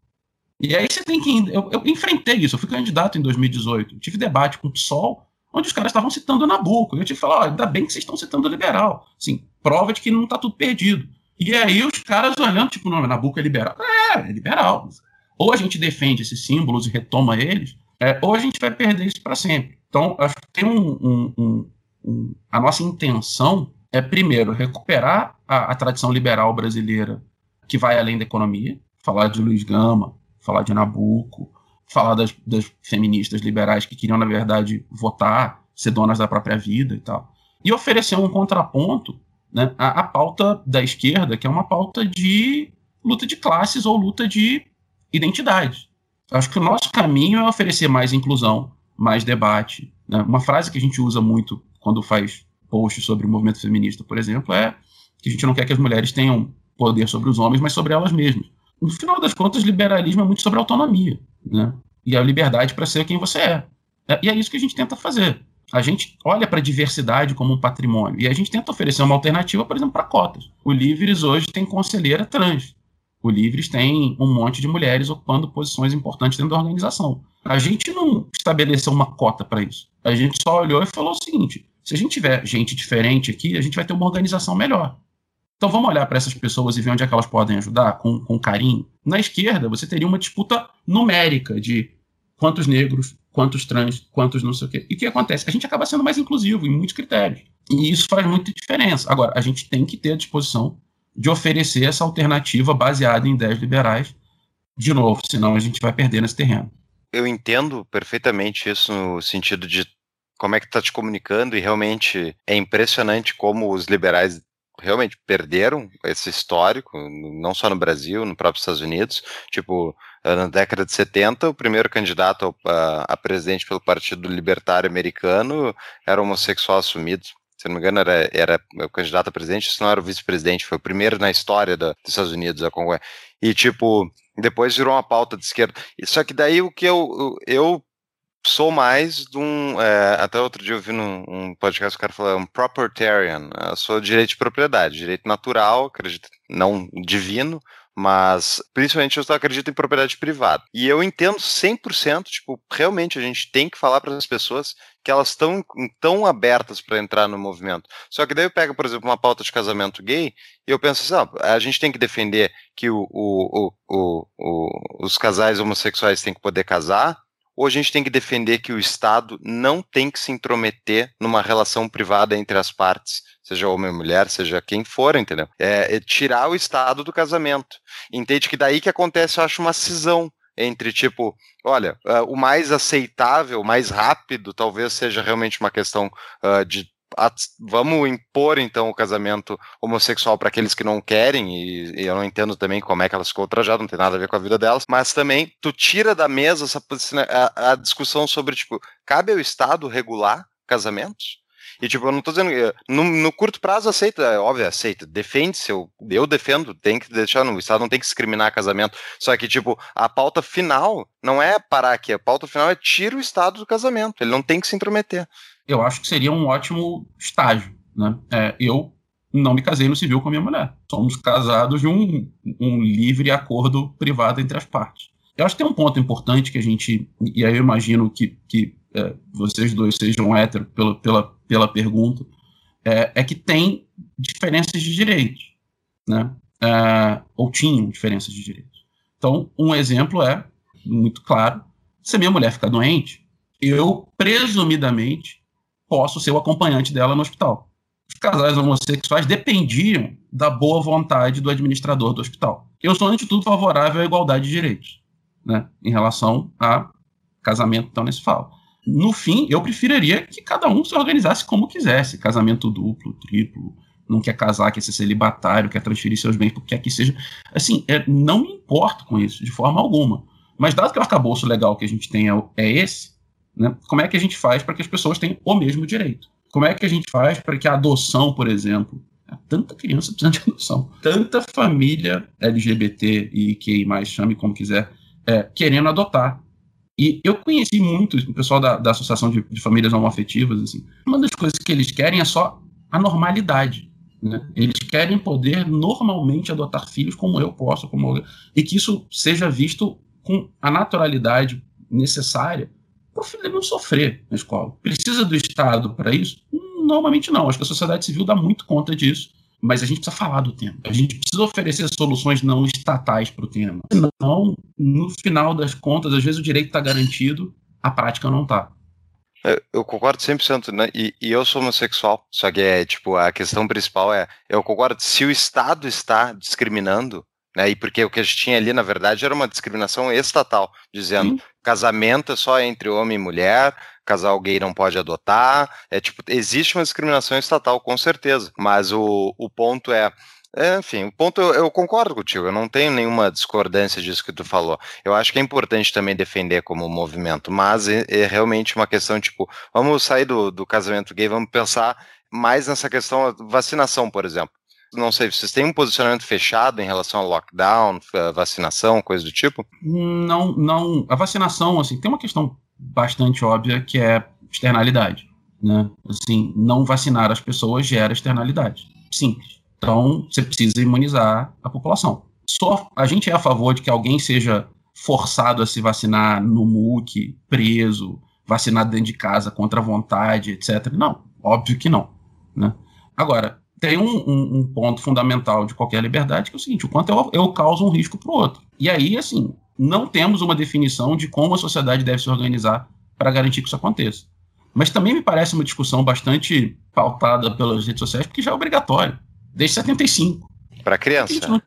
E aí você tem que. Eu, eu enfrentei isso, eu fui candidato em 2018, tive debate com o PSOL, onde os caras estavam citando Nabucco. E eu tive que falar: ó, ainda bem que vocês estão citando liberal. Assim, prova de que não está tudo perdido. E aí os caras olhando, tipo, não, Nabucco é liberal. É, é liberal. Ou a gente defende esses símbolos e retoma eles, é, ou a gente vai perder isso para sempre. Então, acho que tem um, um, um, A nossa intenção é, primeiro, recuperar a, a tradição liberal brasileira que vai além da economia, falar de Luiz Gama, falar de Nabucco, falar das, das, feministas liberais que queriam, na verdade, votar, ser donas da própria vida e tal. E oferecer um contraponto né, à, à, pauta da esquerda, que é uma pauta de luta de classes ou luta de identidade. Acho que o nosso caminho é oferecer mais inclusão, mais debate. Né? Uma frase que a gente usa muito quando faz posts sobre o movimento feminista, por exemplo, é que a gente não quer que as mulheres tenham poder sobre os homens, mas sobre elas mesmas. No final das contas, liberalismo é muito sobre autonomia, né? E a liberdade para ser quem você é. é. E é isso que a gente tenta fazer. A gente olha para a diversidade como um patrimônio e a gente tenta oferecer uma alternativa, por exemplo, para cotas. O Livres hoje tem conselheira trans. O Livres tem um monte de mulheres ocupando posições importantes dentro da organização. A gente não estabeleceu uma cota para isso. A gente só olhou e falou o seguinte: se a gente tiver gente diferente aqui, a gente vai ter uma organização melhor. Então vamos olhar para essas pessoas e ver onde é que elas podem ajudar com, com carinho. Na esquerda, você teria uma disputa numérica de quantos negros, quantos trans, quantos não sei o quê. E o que acontece? A gente acaba sendo mais inclusivo em muitos critérios. E isso faz muita diferença. Agora, a gente tem que ter a disposição de oferecer essa alternativa baseada em ideias liberais. De novo, senão a gente vai perder nesse terreno. Eu entendo perfeitamente isso no sentido de como é que está te comunicando e realmente é impressionante como os liberais realmente perderam esse histórico, não só no Brasil, no próprio Estados Unidos. Tipo, na década de 70, o primeiro candidato a, a presidente pelo Partido Libertário Americano era homossexual assumido. Se não me engano, era, era o candidato a presidente, se não era o vice-presidente, foi o primeiro na história da, dos Estados Unidos a concorrer. E, tipo, depois virou uma pauta de esquerda. Só que daí o que eu, eu sou mais de um. É, até outro dia eu vi num um podcast o cara falou um propertarian. Eu sou direito de propriedade, direito natural, acredito, não divino, mas principalmente eu acredito em propriedade privada. E eu entendo 100%, tipo, realmente a gente tem que falar para as pessoas que elas estão tão abertas para entrar no movimento. Só que daí eu pego, por exemplo, uma pauta de casamento gay e eu penso assim, ah, a gente tem que defender que o, o, o, os casais homossexuais têm que poder casar, ou a gente tem que defender que o Estado não tem que se intrometer numa relação privada entre as partes, seja homem ou mulher, seja quem for, entendeu? É, é tirar o Estado do casamento. Entende que daí que acontece, eu acho, uma cisão entre tipo, olha, uh, o mais aceitável, mais rápido, talvez seja realmente uma questão uh, de vamos impor então o casamento homossexual para aqueles que não querem, e, e eu não entendo também como é que elas ficou ultrajadas, não tem nada a ver com a vida delas, mas também tu tira da mesa essa, possi- a, a discussão sobre, tipo, cabe ao Estado regular casamentos? E, tipo, eu não tô dizendo. que- No, no curto prazo, aceita, é óbvio, aceita. Defende-se, eu, eu defendo, tem que deixar. No, o Estado não tem que discriminar casamento. Só que, tipo, a pauta final não é parar aqui. A pauta final é tira o Estado do casamento. Ele não tem que se intrometer. Eu acho que seria um ótimo estágio. Né? É, eu não me casei no civil com a minha mulher. Somos casados de um, um livre acordo privado entre as partes. Eu acho que tem um ponto importante que a gente. E aí eu imagino que, que é, vocês dois sejam héteros pela, pela, pela pergunta. É, é que tem diferenças de direitos. Né? É, ou tinham diferenças de direitos. Então, um exemplo é, muito claro, se minha mulher ficar doente, eu, presumidamente, posso ser o acompanhante dela no hospital. Os casais homossexuais dependiam da boa vontade do administrador do hospital. Eu sou, antes de tudo, favorável à igualdade de direitos, né, em relação a casamento, então, nesse fala. No fim, eu preferiria que cada um se organizasse como quisesse, casamento duplo, triplo, não quer casar, quer ser celibatário, quer transferir seus bens, porque quer que seja. Assim, é, não me importo com isso, de forma alguma. Mas dado que o arcabouço legal que a gente tem é, é esse, né, como é que a gente faz para que as pessoas tenham o mesmo direito? Como é que a gente faz para que a adoção, por exemplo, há tanta criança precisando de adoção, tanta família LGBT e que mais chame como quiser, é, querendo adotar. E eu conheci muito o pessoal da, da Associação de, de Famílias Homoafetivas, assim. Uma das coisas que eles querem é só a normalidade. Né? Eles querem poder normalmente adotar filhos como eu posso, como eu, e que isso seja visto com a naturalidade necessária para o filho não sofrer na escola. Precisa do Estado para isso? Normalmente não. Acho que a sociedade civil dá muito conta disso. Mas a gente precisa falar do tema. A gente precisa oferecer soluções não estatais para o tema. Senão, no final das contas, às vezes o direito está garantido, a prática não está. Eu, eu concordo 100%, né? E, e eu sou homossexual. Só que é, tipo, a questão principal é, eu concordo, se o Estado está discriminando, né? E porque o que a gente tinha ali, na verdade, era uma discriminação estatal, dizendo Sim. casamento é só entre homem e mulher, casal gay não pode adotar. É tipo, existe uma discriminação estatal, com certeza. Mas o, o ponto é. é, enfim, o ponto eu, eu concordo contigo, eu não tenho nenhuma discordância disso que tu falou. Eu acho que é importante também defender como movimento, mas é, é realmente uma questão, tipo, vamos sair do, do casamento gay, vamos pensar mais nessa questão vacinação, por exemplo. Não sei, vocês têm um posicionamento fechado em relação ao lockdown, vacinação, coisa do tipo? Não, não. A vacinação, assim, tem uma questão bastante óbvia que é externalidade. Né? Assim, não vacinar as pessoas gera externalidade. Simples. Então, você precisa imunizar a população. Só a gente é a favor de que alguém seja forçado a se vacinar no MUC, preso, vacinado dentro de casa contra a vontade, etc. Não, óbvio que não. Né? Agora, tem um, um- um ponto fundamental de qualquer liberdade que é o seguinte: o quanto eu, eu causo um risco para o outro. E aí, assim, não temos uma definição de como a sociedade deve se organizar para garantir que isso aconteça. Mas também me parece uma discussão bastante pautada pelas redes sociais, porque já é obrigatório, desde 75. Para criança? não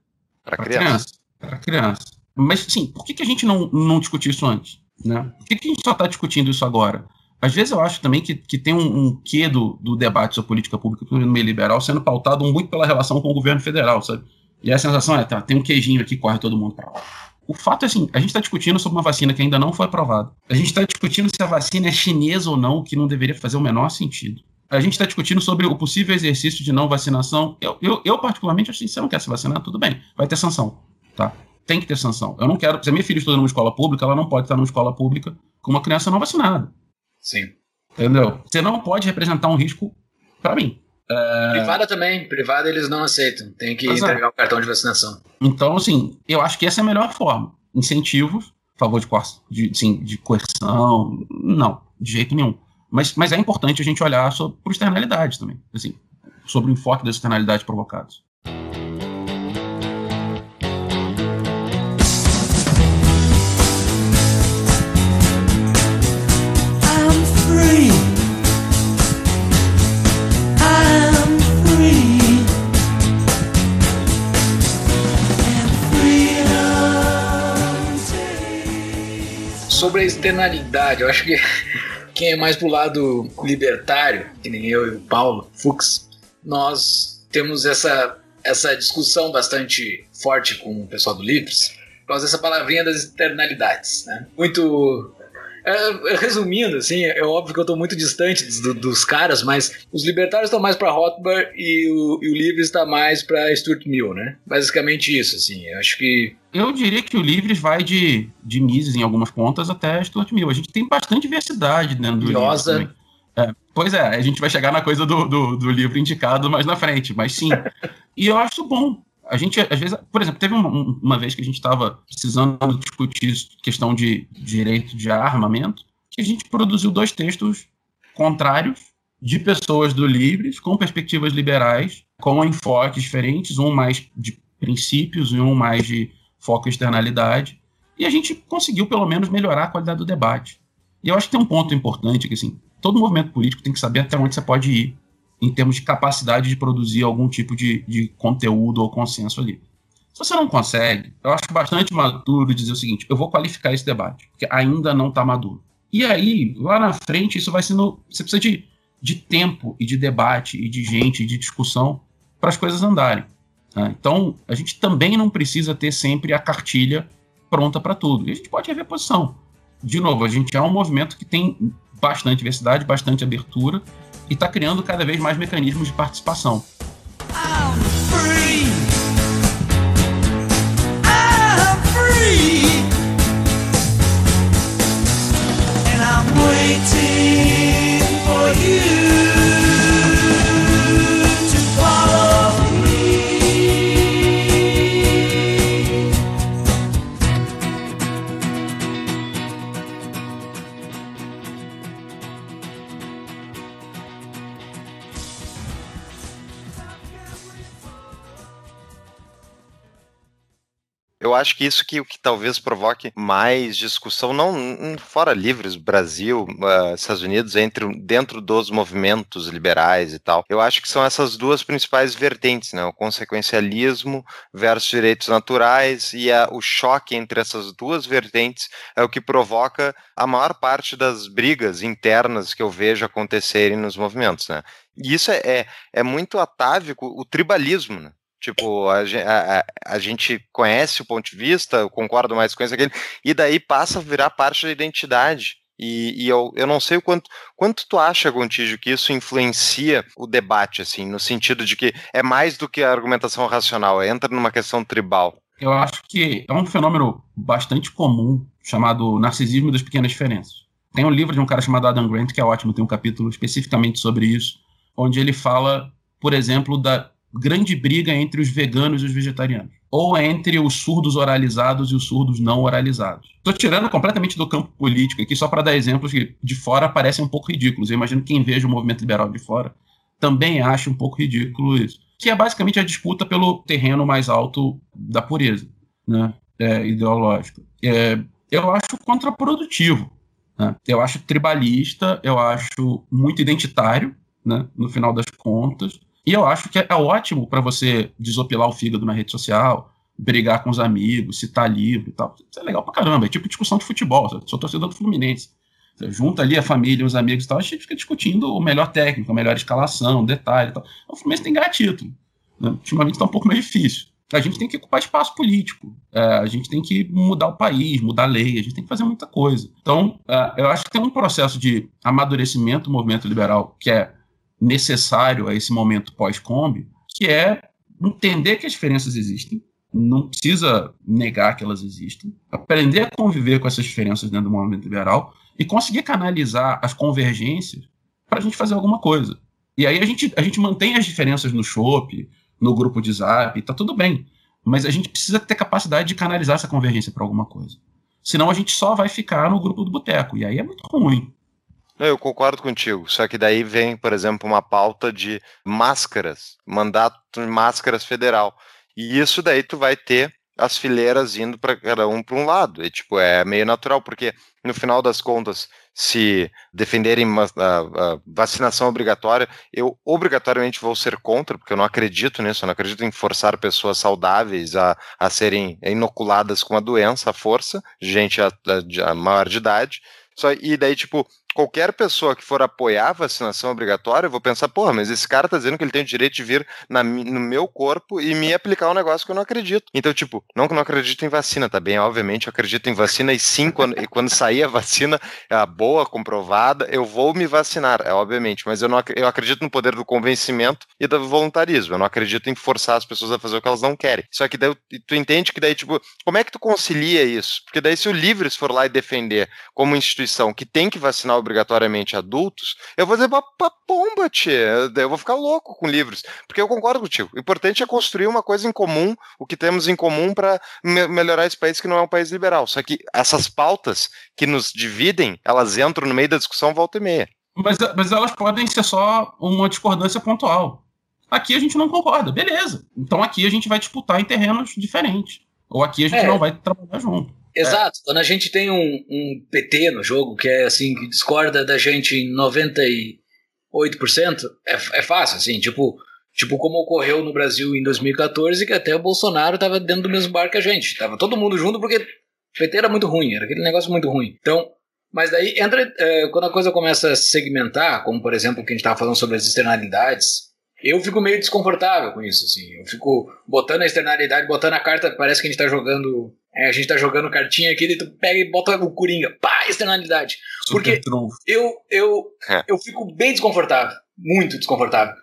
para criança? criança. Para criança. Mas, sim, por que, que a gente não, não discutiu isso antes? Né? Por que, que a gente só está discutindo isso agora? Às vezes eu acho também que, que tem um, um quê do, do debate sobre política pública no meio liberal sendo pautado muito pela relação com o governo federal, sabe? E a sensação é, tá, tem um queijinho aqui, corre todo mundo para lá. O fato é assim, a gente está discutindo sobre uma vacina que ainda não foi aprovada. A gente está discutindo se a vacina é chinesa ou não, que não deveria fazer o menor sentido. A gente está discutindo sobre o possível exercício de não vacinação. Eu, eu, eu particularmente, acho assim, se você não quer se vacinar, tudo bem, vai ter sanção, tá? Tem que ter sanção. Eu não quero, se a minha filha estuda numa escola pública, ela não pode estar numa escola pública com uma criança não vacinada, Sim. entendeu? Você não pode representar um risco para mim. Privada também. Privada eles não aceitam. Tem que é. entregar o cartão de vacinação. Então, assim, eu acho que essa é a melhor forma. Incentivos, favor de, coer- de, assim, de coerção, não, de jeito nenhum. Mas, mas é importante a gente olhar sobre por externalidades também, assim, sobre o enfoque das externalidades provocadas. Sobre a externalidade, eu acho que, [laughs] quem é mais pro lado libertário, que nem eu e o Paulo Fux, nós temos essa, essa discussão bastante forte com o pessoal do Livres, por causa dessa palavrinha das externalidades, né? Muito é, resumindo, assim, é óbvio que eu tô muito distante dos, dos caras, mas os libertários estão mais para Rothbard e o, e o Livres está mais para Stuart Mill, né? Basicamente isso, assim. Eu acho que. Eu diria que o Livres vai de, de Mises em algumas pontas até Stuart Mill. A gente tem bastante diversidade dentro do Nossa. Livres. É, pois é, a gente vai chegar na coisa do, do, do livro indicado mais na frente, mas sim. [laughs] e eu acho bom a gente, às vezes, por exemplo, teve uma, vez que a gente estava precisando discutir questão de direito de armamento, que a gente produziu dois textos contrários de pessoas do Livres, com perspectivas liberais, com enfoques diferentes, um mais de princípios e um mais de foco externalidade, e a gente conseguiu, pelo menos, melhorar a qualidade do debate. E eu acho que tem um ponto importante, que assim, todo movimento político tem que saber até onde você pode ir em termos de capacidade de produzir algum tipo de, de conteúdo ou consenso ali. Se você não consegue, eu acho bastante maduro dizer o seguinte: eu vou qualificar esse debate, porque ainda não está maduro. E aí, lá na frente, isso vai sendo. Você precisa de, de tempo e de debate e de gente e de discussão para as coisas andarem. Né? Então, a gente também não precisa ter sempre a cartilha pronta para tudo. E a gente pode rever posição. De novo, a gente é um movimento que tem bastante diversidade, bastante abertura, e está criando cada vez mais mecanismos de participação. Eu acho que isso que o que talvez provoque mais discussão, não fora livres, Brasil, uh, Estados Unidos, entre dentro dos movimentos liberais e tal. Eu acho que são essas duas principais vertentes, né? O consequencialismo versus direitos naturais e a, o choque entre essas duas vertentes é o que provoca a maior parte das brigas internas que eu vejo acontecerem nos movimentos, né? E isso é, é, é muito atávico o tribalismo, né? Tipo, a, a, a, gente conhece o ponto de vista, eu concordo mais com isso aquele, e daí passa a virar parte da identidade. E, e eu, eu não sei o quanto, quanto tu acha, Gontijo, que isso influencia o debate, assim, no sentido de que é mais do que a argumentação racional, entra numa questão tribal. Eu acho que é um fenômeno bastante comum, chamado narcisismo das pequenas diferenças. Tem um livro de um cara chamado Adam Grant, que é ótimo, tem um capítulo especificamente sobre isso, onde ele fala, por exemplo, da grande briga entre os veganos e os vegetarianos. Ou entre os surdos oralizados e os surdos não oralizados. Estou tirando completamente do campo político aqui, só para dar exemplos que de fora parecem um pouco ridículos. Eu imagino que quem veja o movimento liberal de fora também acha um pouco ridículo isso. Que é basicamente a disputa pelo terreno mais alto da pureza né? É, ideológica. É, eu acho contraprodutivo. Né? Eu acho tribalista, eu acho muito identitário, né? no final das contas. E eu acho que é ótimo para você desopilar o fígado na rede social, brigar com os amigos, citar livro e tal. Isso é legal pra caramba. É tipo discussão de futebol. Sou torcedor do Fluminense. Você junta ali a família, os amigos e tal, a gente fica discutindo o melhor técnico, a melhor escalação, detalhe e tal. O Fluminense tem título. Né? Ultimamente está um pouco mais difícil. A gente tem que ocupar espaço político. É, a gente tem que mudar o país, mudar a lei, a gente tem que fazer muita coisa. Então, é, eu acho que tem um processo de amadurecimento do movimento liberal que é necessário a esse momento pós-Kombi, que é entender que as diferenças existem, não precisa negar que elas existem, aprender a conviver com essas diferenças dentro do movimento liberal e conseguir canalizar as convergências para a gente fazer alguma coisa. E aí a gente, a gente mantém as diferenças no shopping, no grupo de zap, tá tudo bem. Mas a gente precisa ter capacidade de canalizar essa convergência para alguma coisa. Senão a gente só vai ficar no grupo do boteco. E aí é muito ruim. Eu concordo contigo, só que daí vem, por exemplo, uma pauta de máscaras, mandato de máscaras federal. E isso daí tu vai ter as fileiras indo para cada um para um lado. E tipo, é meio natural, porque no final das contas, se defenderem a, vacinação obrigatória, eu obrigatoriamente vou ser contra, porque eu não acredito nisso, eu não acredito em forçar pessoas saudáveis a, a serem inoculadas com a doença, a força, gente a, a, a maior de idade. Só, e daí, tipo, qualquer pessoa que for apoiar a vacinação obrigatória, eu vou pensar, porra, mas esse cara tá dizendo que ele tem o direito de vir na, no meu corpo e me aplicar um negócio que eu não acredito. Então, tipo, não que eu não acredito em vacina, tá bem? Obviamente, eu acredito em vacina e sim, quando, e quando sair a vacina, a boa, comprovada, eu vou me vacinar, é obviamente, mas eu, não, eu acredito no poder do convencimento e do voluntarismo. Eu não acredito em forçar as pessoas a fazer o que elas não querem. Só que daí tu entende que daí, tipo, como é que tu concilia isso? Porque daí, se o Livres for lá e defender como instituição que tem que vacinar obrigatoriamente adultos, eu vou dizer pra, pra pomba, tia. Eu vou ficar louco com livros. Porque eu concordo contigo. O importante é construir uma coisa em comum, o que temos em comum para me melhorar esse país que não é um país liberal. Só que essas pautas que nos dividem, elas entram no meio da discussão volta e meia. Mas, mas elas podem ser só uma discordância pontual. Aqui a gente não concorda, beleza. Então aqui a gente vai disputar em terrenos diferentes. Ou aqui a gente É. não vai trabalhar junto. Exato. Quando a gente tem um, um PT no jogo que é assim, que discorda da gente em 98%, é, é fácil, assim, tipo, tipo como ocorreu no Brasil em 2014, que até o Bolsonaro tava dentro do mesmo bar que a gente. Tava todo mundo junto porque o PT era muito ruim, era aquele negócio muito ruim. Então, mas daí entra, é, quando a coisa começa a segmentar, como por exemplo o que a gente tava falando sobre as externalidades, eu fico meio desconfortável com isso, assim. Eu fico botando a externalidade, botando a carta, parece que a gente tá jogando. É, a gente tá jogando cartinha aqui, daí tu pega e bota o Coringa. Pá, externalidade. Super Porque- trunfo. Eu, eu, É. eu fico bem desconfortável. Muito desconfortável.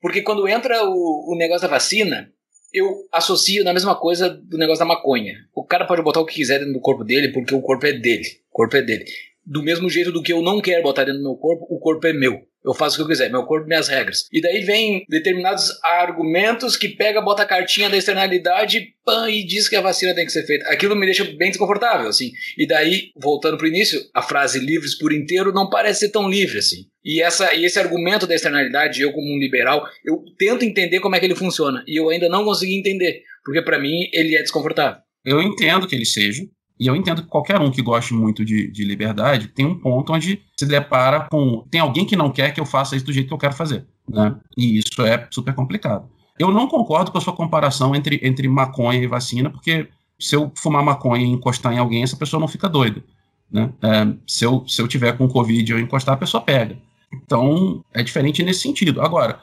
Porque quando entra o, o negócio da vacina, eu associo na mesma coisa do negócio da maconha. O cara pode botar o que quiser dentro do corpo dele, porque o corpo é dele. O corpo é dele. Do mesmo jeito do que eu não quero botar dentro do meu corpo, o corpo é meu. Eu faço o que eu quiser, meu corpo, minhas regras. E daí vem determinados argumentos que pega, bota a cartinha da externalidade pã, e diz que a vacina tem que ser feita. Aquilo me deixa bem desconfortável, assim. E daí, voltando pro início, a frase livres por inteiro não parece ser tão livre, assim. E, essa, e esse argumento da externalidade, eu como um liberal, eu tento entender como é que ele funciona. E eu ainda não consegui entender. Porque para mim ele é desconfortável. Eu entendo que eles sejam, e eu entendo que qualquer um que goste muito de, de liberdade tem um ponto onde se depara com. Tem alguém que não quer que eu faça isso do jeito que eu quero fazer. Né? E isso é super complicado. Eu não concordo com a sua comparação entre, entre maconha e vacina, porque se eu fumar maconha e encostar em alguém, essa pessoa não fica doida. Né? É, se, eu, se eu tiver com Covid e eu encostar, a pessoa pega. Então, é diferente nesse sentido. Agora,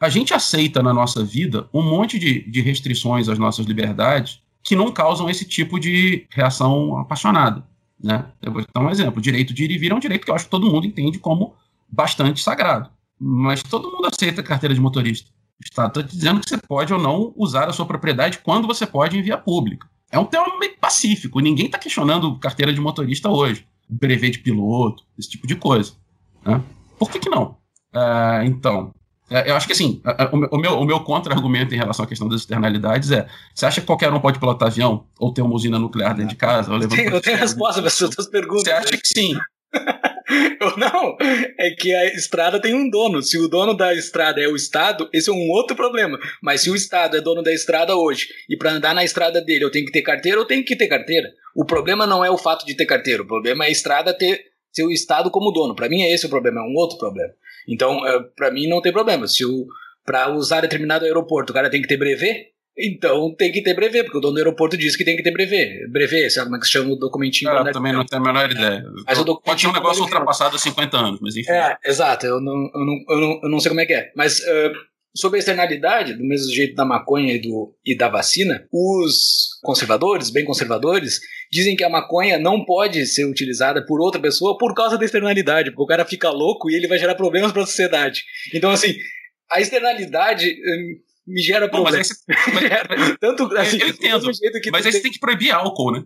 a gente aceita na nossa vida um monte de, de restrições às nossas liberdades que não causam esse tipo de reação apaixonada. Né? Eu vou dar um exemplo. O direito de ir e vir é um direito que eu acho que todo mundo entende como bastante sagrado. Mas todo mundo aceita carteira de motorista. O Estado está dizendo que você pode ou não usar a sua propriedade quando você pode em via pública. É um tema meio pacífico. Ninguém está questionando carteira de motorista hoje. Brevet de piloto, esse tipo de coisa. Né? Por que, que não? Ah, então, é, eu acho que assim, o meu, o meu, contra-argumento em relação à questão das externalidades é: você acha que qualquer um pode pilotar avião? Ou ter uma usina nuclear dentro de casa? Levar Tem- eu tenho resposta para as suas perguntas. Você acha que sim? [laughs] Eu não, é que a estrada tem um dono. Se o dono da estrada é o Estado, esse é um outro problema. Mas se o Estado é dono da estrada hoje e para andar na estrada dele eu tenho que ter carteira, eu tenho que ter carteira. O problema não é o fato de ter carteira, o problema é a estrada ter ser o Estado como dono. Para mim é esse o problema, é um outro problema. Então, para mim não tem problema. Se o para usar determinado aeroporto o cara tem que ter brevet, então tem que ter brevet, porque o dono do aeroporto diz que tem que ter brevet. Brevet, sabe como é que se chama o documentinho? Cara, né? eu também não tenho a menor ideia. Mas o Pode ser um negócio dele- ultrapassado há 50 anos, mas enfim. É, exato. Eu não, eu não, eu não, eu não sei como é que é. Mas eh, sobre a externalidade, do mesmo jeito da maconha e, do, e da vacina, os conservadores, bem conservadores, dizem que a maconha não pode ser utilizada por outra pessoa por causa da externalidade, porque o cara fica louco e ele vai gerar problemas para a sociedade. Então, assim, a externalidade eh, me gera Não, problemas. [laughs] Tanto assim, eu do entendo, mesmo jeito que mas aí você tem- tem que proibir álcool, né?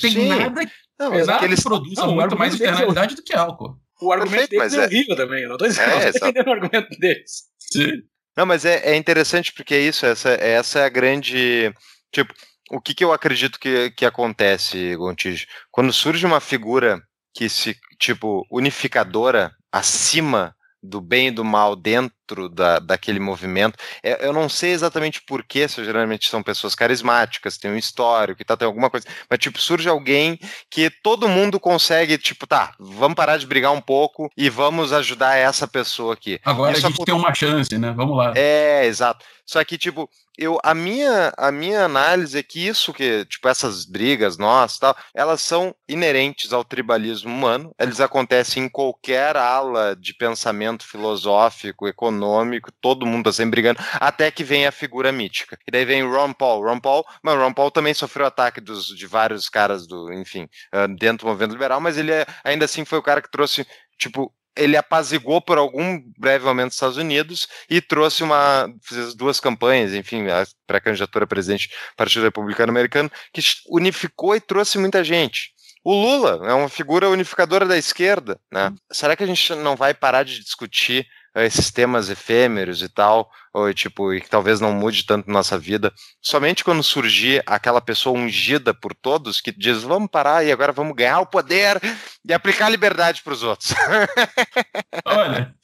Tem Sim. nada, Não, nada aqueles... que produza Não, o muito mais é externalidade do que álcool. o argumento Perfeito, deles é é- horrível também. Eu não tô dizendo, É, não defendendo o argumento deles. Sim. Não, mas é, é interessante porque é isso, essa, essa é a grande. Tipo, o que, que eu acredito que, que acontece, Gontijo? Quando surge uma figura que se, tipo, unificadora acima do bem e do mal dentro da, daquele movimento. É, eu não sei exatamente porquê, se geralmente são pessoas carismáticas, tem um histórico e tal, tem alguma coisa. Mas, tipo, surge alguém que todo mundo consegue, tipo, tá, vamos parar de brigar um pouco e vamos ajudar essa pessoa aqui. Agora Isso a gente tem uma chance, né? Vamos lá. É, exato. Só que, tipo, eu, a, minha, a minha análise é que isso que, tipo, essas brigas nossas tal, elas são inerentes ao tribalismo humano, eles acontecem em qualquer ala de pensamento filosófico, econômico, todo mundo tá sempre brigando, até que vem a figura mítica. E daí vem o Ron Paul. Ron Paul, mas Ron Paul também sofreu ataque dos, de vários caras do, enfim, ah, dentro do movimento liberal, mas ele é, ainda assim foi o cara que trouxe, tipo, ele apazigou por algum breve momento os Estados Unidos e trouxe uma fez duas campanhas, enfim, a pré-candidatura a presidente do Partido Republicano Americano, que unificou e trouxe muita gente. O Lula é uma figura unificadora da esquerda, né? Será que a gente não vai parar de discutir esses temas efêmeros e tal, ou tipo, e que talvez não mude tanto nossa vida, somente quando surgir aquela pessoa ungida por todos que diz vamos parar e agora vamos ganhar o poder e aplicar a liberdade para os outros. [laughs] Olha,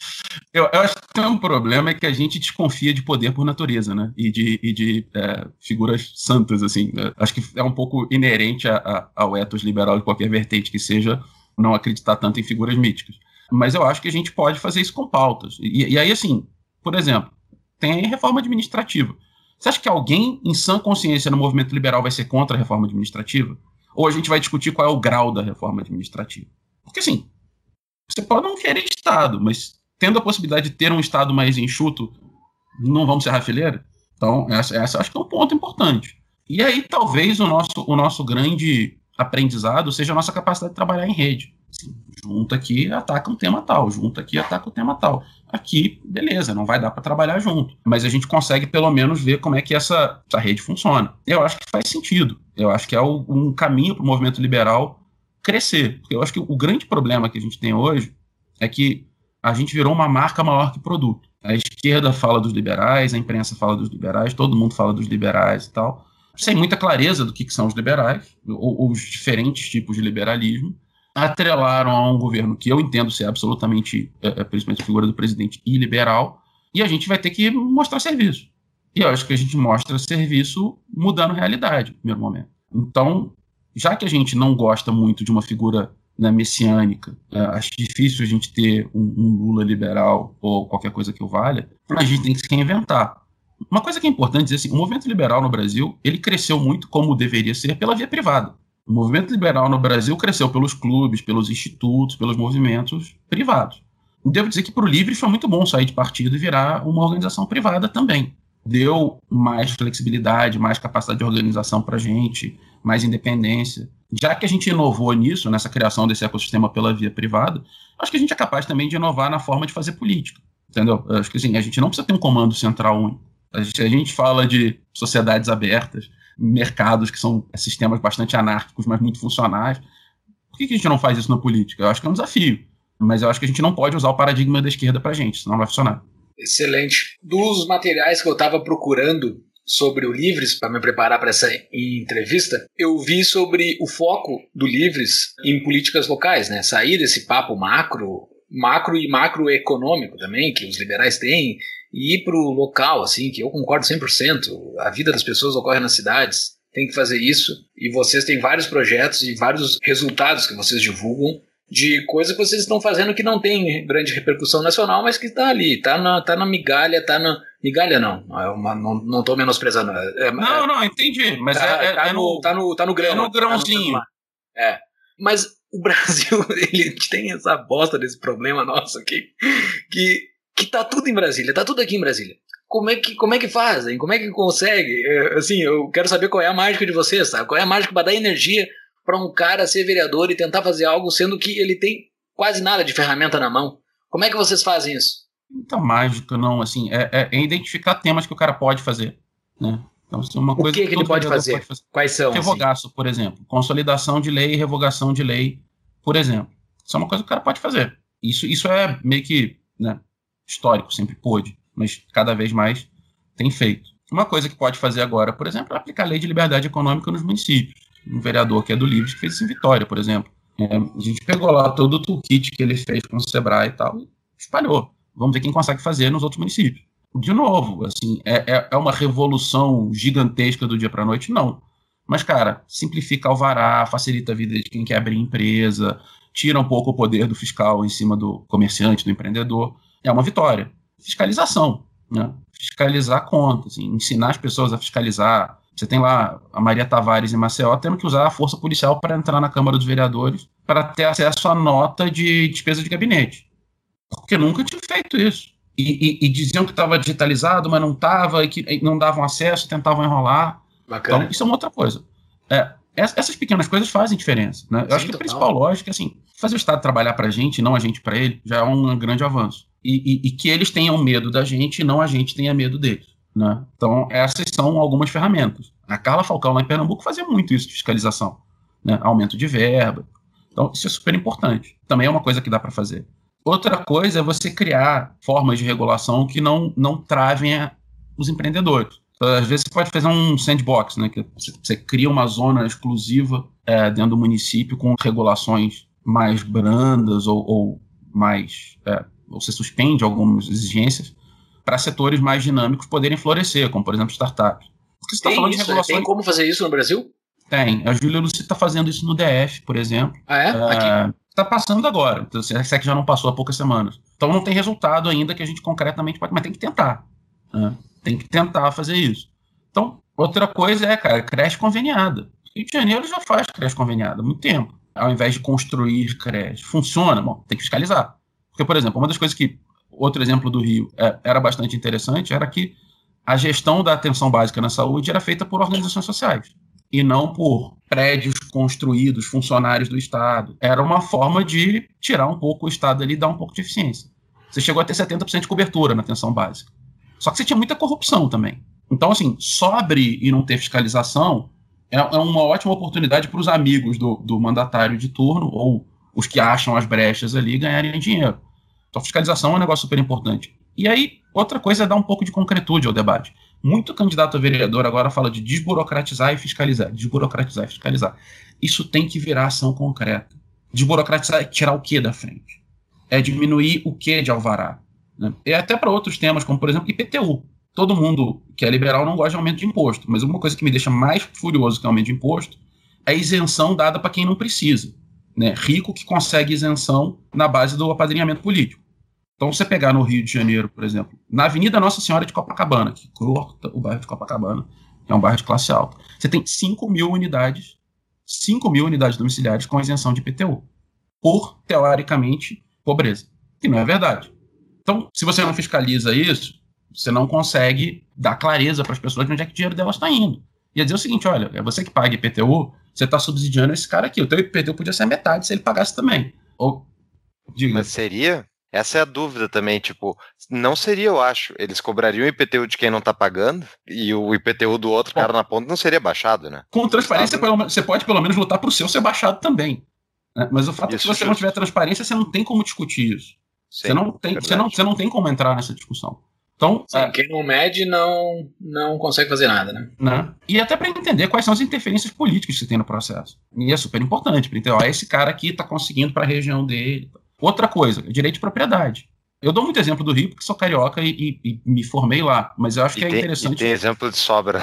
eu, eu, acho que tem um problema é que a gente desconfia de poder por natureza, né? E de, e de é, figuras santas, assim. Acho que é um pouco inerente a, a, ao ethos liberal de qualquer vertente que seja não acreditar tanto em figuras míticas. Mas eu acho que a gente pode fazer isso com pautas. E, e aí, assim, por exemplo, tem reforma administrativa. Você acha que alguém em sã consciência no movimento liberal vai ser contra a reforma administrativa? Ou a gente vai discutir qual é o grau da reforma administrativa? Porque, assim, você pode não querer Estado, mas tendo a possibilidade de ter um Estado mais enxuto, não vamos ser rafileira? Então, essa, essa acho que é um ponto importante. E aí, talvez o nosso, o nosso grande aprendizado seja a nossa capacidade de trabalhar em rede. Assim, junta aqui, ataca um tema tal, junta aqui, ataca o um tema tal. Aqui, beleza, não vai dar para trabalhar junto, mas a gente consegue pelo menos ver como é que essa, essa rede funciona. Eu acho que faz sentido. Eu acho que é um caminho para o movimento liberal crescer. Eu acho que o grande problema que a gente tem hoje é que a gente virou uma marca maior que produto. A esquerda fala dos liberais, a imprensa fala dos liberais, todo mundo fala dos liberais e tal, sem muita clareza do que, que são os liberais, ou, ou os diferentes tipos de liberalismo atrelaram a um governo que eu entendo ser absolutamente, é, é, principalmente a figura do presidente, iliberal, e a gente vai ter que mostrar serviço. E eu acho que a gente mostra serviço mudando realidade, no primeiro momento. Então, já que a gente não gosta muito de uma figura né, messiânica, é, acho difícil a gente ter um, um, Lula liberal ou qualquer coisa que o valha, a gente tem que se reinventar. Uma coisa que é importante dizer assim, o movimento liberal no Brasil, ele cresceu muito como deveria ser pela via privada. O movimento liberal no Brasil cresceu pelos clubes, pelos institutos, pelos movimentos privados. Devo dizer que para o Livre foi muito bom sair de partido e virar uma organização privada também. Deu mais flexibilidade, mais capacidade de organização para a gente, mais independência. Já que a gente inovou nisso, nessa criação desse ecossistema pela via privada, acho que a gente é capaz também de inovar na forma de fazer política. Entendeu? Acho que assim, a gente não precisa ter um comando central único. A gente, a gente fala de sociedades abertas, mercados que são sistemas bastante anárquicos, mas muito funcionais. Por que, a gente não faz isso na política? Eu acho que é um desafio. Mas eu acho que a gente não pode usar o paradigma da esquerda pra gente, senão não vai funcionar. Excelente. Dos materiais que eu estava procurando sobre o Livres para me preparar para essa entrevista, eu vi sobre o foco do Livres em políticas locais, né? Sair desse papo macro, macro e macroeconômico também que os liberais têm e ir para o local, assim, que eu concordo 100%. A vida das pessoas ocorre nas cidades, tem que fazer isso. E vocês têm vários projetos e vários resultados que vocês divulgam de coisa que vocês estão fazendo que não tem grande repercussão nacional, mas que está ali, está na, tá na migalha, está na. Migalha não, é uma, não, tô menosprezando. É, não, é, não, entendi. Mas tá, é, tá, é no, tá, no, tá no grão. É no grãozinho. Tá no, é. Mas o [laughs] Brasil, ele tem essa bosta desse problema nosso aqui, que que tá tudo em Brasília, tá tudo aqui em Brasília. Como é que, como é que fazem? Como é que consegue? É, assim, eu quero saber qual é a mágica de vocês, sabe? Qual é a mágica para dar energia para um cara ser vereador e tentar fazer algo sendo que ele tem quase nada de ferramenta na mão. Como é que vocês fazem isso? Muita mágica, não, assim, é, é, é identificar temas que o cara pode fazer, né? Então, assim, uma coisa o que, que, que ele pode fazer? pode fazer? Quais são? Assim? Revogaço, assim? por exemplo. Consolidação de lei e revogação de lei, por exemplo. Isso é uma coisa que o cara pode fazer. Isso, isso é meio que né, histórico, sempre pôde, mas cada vez mais tem feito. Uma coisa que pode fazer agora, por exemplo, é aplicar a lei de liberdade econômica nos municípios. Um vereador que é do Livres que fez isso em Vitória, por exemplo. É, a gente pegou lá todo o toolkit que ele fez com o Sebrae e tal e espalhou. Vamos ver quem consegue fazer nos outros municípios. De novo, assim, é, é, é uma revolução gigantesca do dia para a noite? Não. Mas, cara, simplifica o vará, facilita a vida de quem quer abrir empresa, tira um pouco o poder do fiscal em cima do comerciante, do empreendedor é uma vitória. Fiscalização. Né? Fiscalizar contas, assim, ensinar as pessoas a fiscalizar. Você tem lá a Maria Tavares em Maceió tendo que usar a força policial para entrar na Câmara dos Vereadores para ter acesso à nota de despesa de gabinete. Porque nunca tinha feito isso. E, e, e diziam que estava digitalizado, mas não estava, e que não davam acesso, tentavam enrolar. Bacana. Então, isso é uma outra coisa. É, essas pequenas coisas fazem diferença. Né? Eu Sim, acho que total. a principal lógica é assim, fazer o Estado trabalhar para a gente, não a gente para ele, já é um grande avanço. E, e- e que eles tenham medo da gente e não a gente tenha medo deles. Né? Então, essas são algumas ferramentas. A Carla Falcão, lá em Pernambuco, fazia muito isso de fiscalização. Né? Aumento de verba. Então, isso é super importante. Também é uma coisa que dá para fazer. Outra coisa é você criar formas de regulação que não, não travem a- os empreendedores. Então, às vezes você pode fazer um sandbox, né? Que você, cria uma zona exclusiva é, dentro do município com regulações mais brandas ou, ou mais. é, ou você suspende algumas exigências para setores mais dinâmicos poderem florescer, como por exemplo startups. Porque você está Tem, falando de isso, né? regulações. tem como fazer isso no Brasil? Tem. A Júlia Luci está fazendo isso no DF, por exemplo. Ah, é? Aqui. Está passando agora. Então, se é que já não passou há poucas semanas. Então não tem resultado ainda que a gente concretamente pode. Mas tem que tentar. né? Tem que tentar fazer isso. Então, outra coisa é, cara, creche conveniada. Rio de Janeiro já faz creche conveniada há muito tempo. Ao invés de construir creche. Funciona? Bom, tem que fiscalizar. Porque, por exemplo, uma das coisas que. Outro exemplo do Rio é, era bastante interessante era que a gestão da atenção básica na saúde era feita por organizações sociais e não por prédios construídos, funcionários do Estado. Era uma forma de tirar um pouco o Estado ali e dar um pouco de eficiência. Você chegou a ter 70% de cobertura na atenção básica. Só que você tinha muita corrupção também. Então, assim, abrir e não ter fiscalização é, é uma ótima oportunidade para os amigos do, do mandatário de turno ou os que acham as brechas ali ganharem dinheiro. Então, fiscalização é um negócio super importante. E aí, outra coisa é dar um pouco de concretude ao debate. Muito candidato a vereador agora fala de desburocratizar e fiscalizar. Desburocratizar e fiscalizar. Isso tem que virar ação concreta. Desburocratizar é tirar o que da frente? É diminuir o que de alvará. Né? E até para outros temas, como por exemplo IPTU. Todo mundo que é liberal não gosta de aumento de imposto, mas uma coisa que me deixa mais furioso que aumento de imposto é a isenção dada para quem não precisa. Né? Rico que consegue isenção na base do apadrinhamento político. Então, você pegar no Rio de Janeiro, por exemplo, na Avenida Nossa Senhora de Copacabana, que corta o bairro de Copacabana, que é um bairro de classe alta, você tem 5 mil unidades, 5 mil unidades domiciliares com isenção de IPTU, por, teoricamente, pobreza. Que não é verdade. Então, se você não fiscaliza isso, você não consegue dar clareza para as pessoas de onde é que o dinheiro delas está indo. Ia dizer o seguinte: olha, é você que paga IPTU, você está subsidiando esse cara aqui. O teu IPTU podia ser metade se ele pagasse também. Ou, diga. Mas seria? Essa é a dúvida também, tipo, não seria, eu acho, eles cobrariam o IPTU de quem não tá pagando e o IPTU do outro Bom. cara na ponta não seria baixado, né? Com transparência, menos- você pode pelo menos lutar para o seu ser baixado também. né? Mas o fato é que Isso, se você não tiver transparência, você não tem como discutir isso. Sim, Você não, tem, verdade. você, não, você não tem como entrar nessa discussão. Então, Sim, é, quem não mede não, não consegue fazer nada, né? né? E até para entender quais são as interferências políticas que você tem no processo. E é super importante para entender, ó, esse cara aqui está conseguindo para a região dele. Outra coisa, direito de propriedade. Eu dou muito exemplo do Rio porque sou carioca e, e- e me formei lá, mas eu acho E que é tem, e interessante tem exemplo de sobra.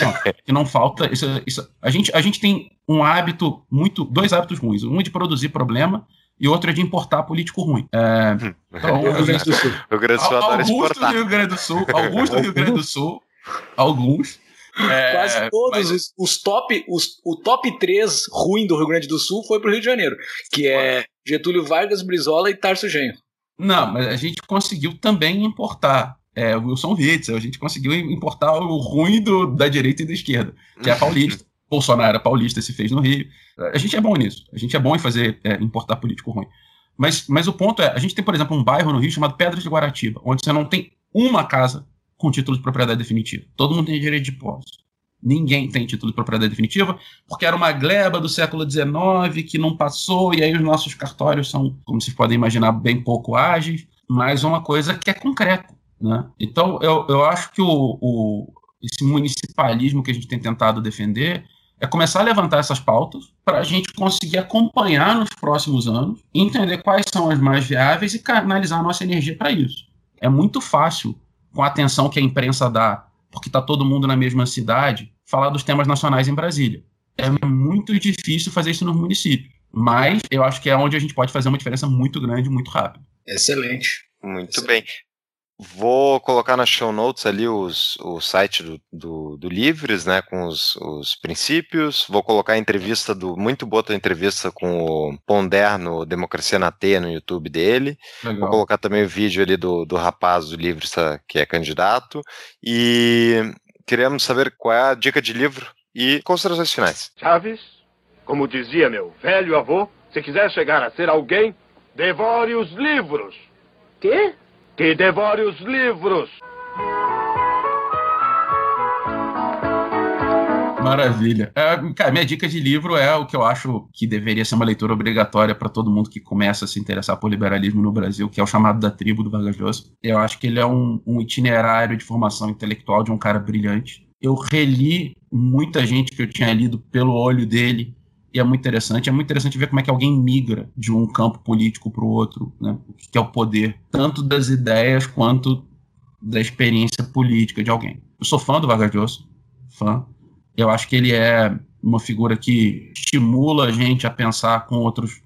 Não, que não falta. Isso, isso- a, gente, a gente tem um hábito muito. Dois hábitos ruins. Um é de produzir problema e outro é de importar político ruim. É, [laughs] então, O Rio Grande do Sul. O Grande do Sul adora do. Rio Grande do Sul, Augusto do Rio Grande do [laughs] Sul, alguns. é, Quase todos mas- os, os top, os, o top 3 ruim do Rio Grande do Sul foi pro Rio de Janeiro, que é Getúlio Vargas, Brizola e Tarso Genro. Não, mas a gente conseguiu também importar. É, o Wilson Witzel, a gente conseguiu importar o ruim do, da direita e da esquerda, que é [laughs] paulista. Bolsonaro paulista, se fez no Rio. A gente é bom nisso. A gente é bom em fazer é, importar político ruim. Mas, mas o ponto é, a gente tem, por exemplo, um bairro no Rio chamado Pedras de Guaratiba, onde você não tem uma casa com título de propriedade definitiva. Todo mundo tem direito de posse. Ninguém tem título de propriedade definitiva, porque era uma gleba do século XIX que não passou, e aí os nossos cartórios são, como vocês podem imaginar, bem pouco ágeis, mas uma coisa que é concreta. Né? Então, eu, eu acho que o, o, esse municipalismo que a gente tem tentado defender é começar a levantar essas pautas para a gente conseguir acompanhar nos próximos anos, entender quais são as mais viáveis e canalizar a nossa energia para isso. É muito fácil, com a atenção que a imprensa dá, porque está todo mundo na mesma cidade, falar dos temas nacionais em Brasília. É muito difícil fazer isso nos municípios, mas eu acho que é onde a gente pode fazer uma diferença muito grande, muito rápido. Excelente. Muito Sim. bem. Vou colocar na show notes ali os, o site do, do, do Livres, né, com os, os princípios. Vou colocar a entrevista do. Muito boa tua entrevista com o Ponder no Democracia na T no YouTube dele. Legal. Vou colocar também o vídeo ali do, do rapaz do Livres que é candidato. E queremos saber qual é a dica de livro e considerações finais. Chaves, como dizia meu velho avô, se quiser chegar a ser alguém, devore os livros. Quê? Que devore os livros. Maravilha. É, cara, minha dica de livro é o que eu acho que deveria ser uma leitura obrigatória para todo mundo que começa a se interessar por liberalismo no Brasil, que é o chamado da tribo do Vargas Llosa. Eu acho que ele é um, um itinerário de formação intelectual de um cara brilhante. Eu reli muita gente que eu tinha lido pelo olho dele e é muito interessante. É muito interessante ver como é que alguém migra de um campo político para o outro, né? O que é o poder, tanto das ideias quanto da experiência política de alguém. Eu sou fã do Vargas Llosa, fã. Eu acho que ele é uma figura que estimula a gente a pensar com outros,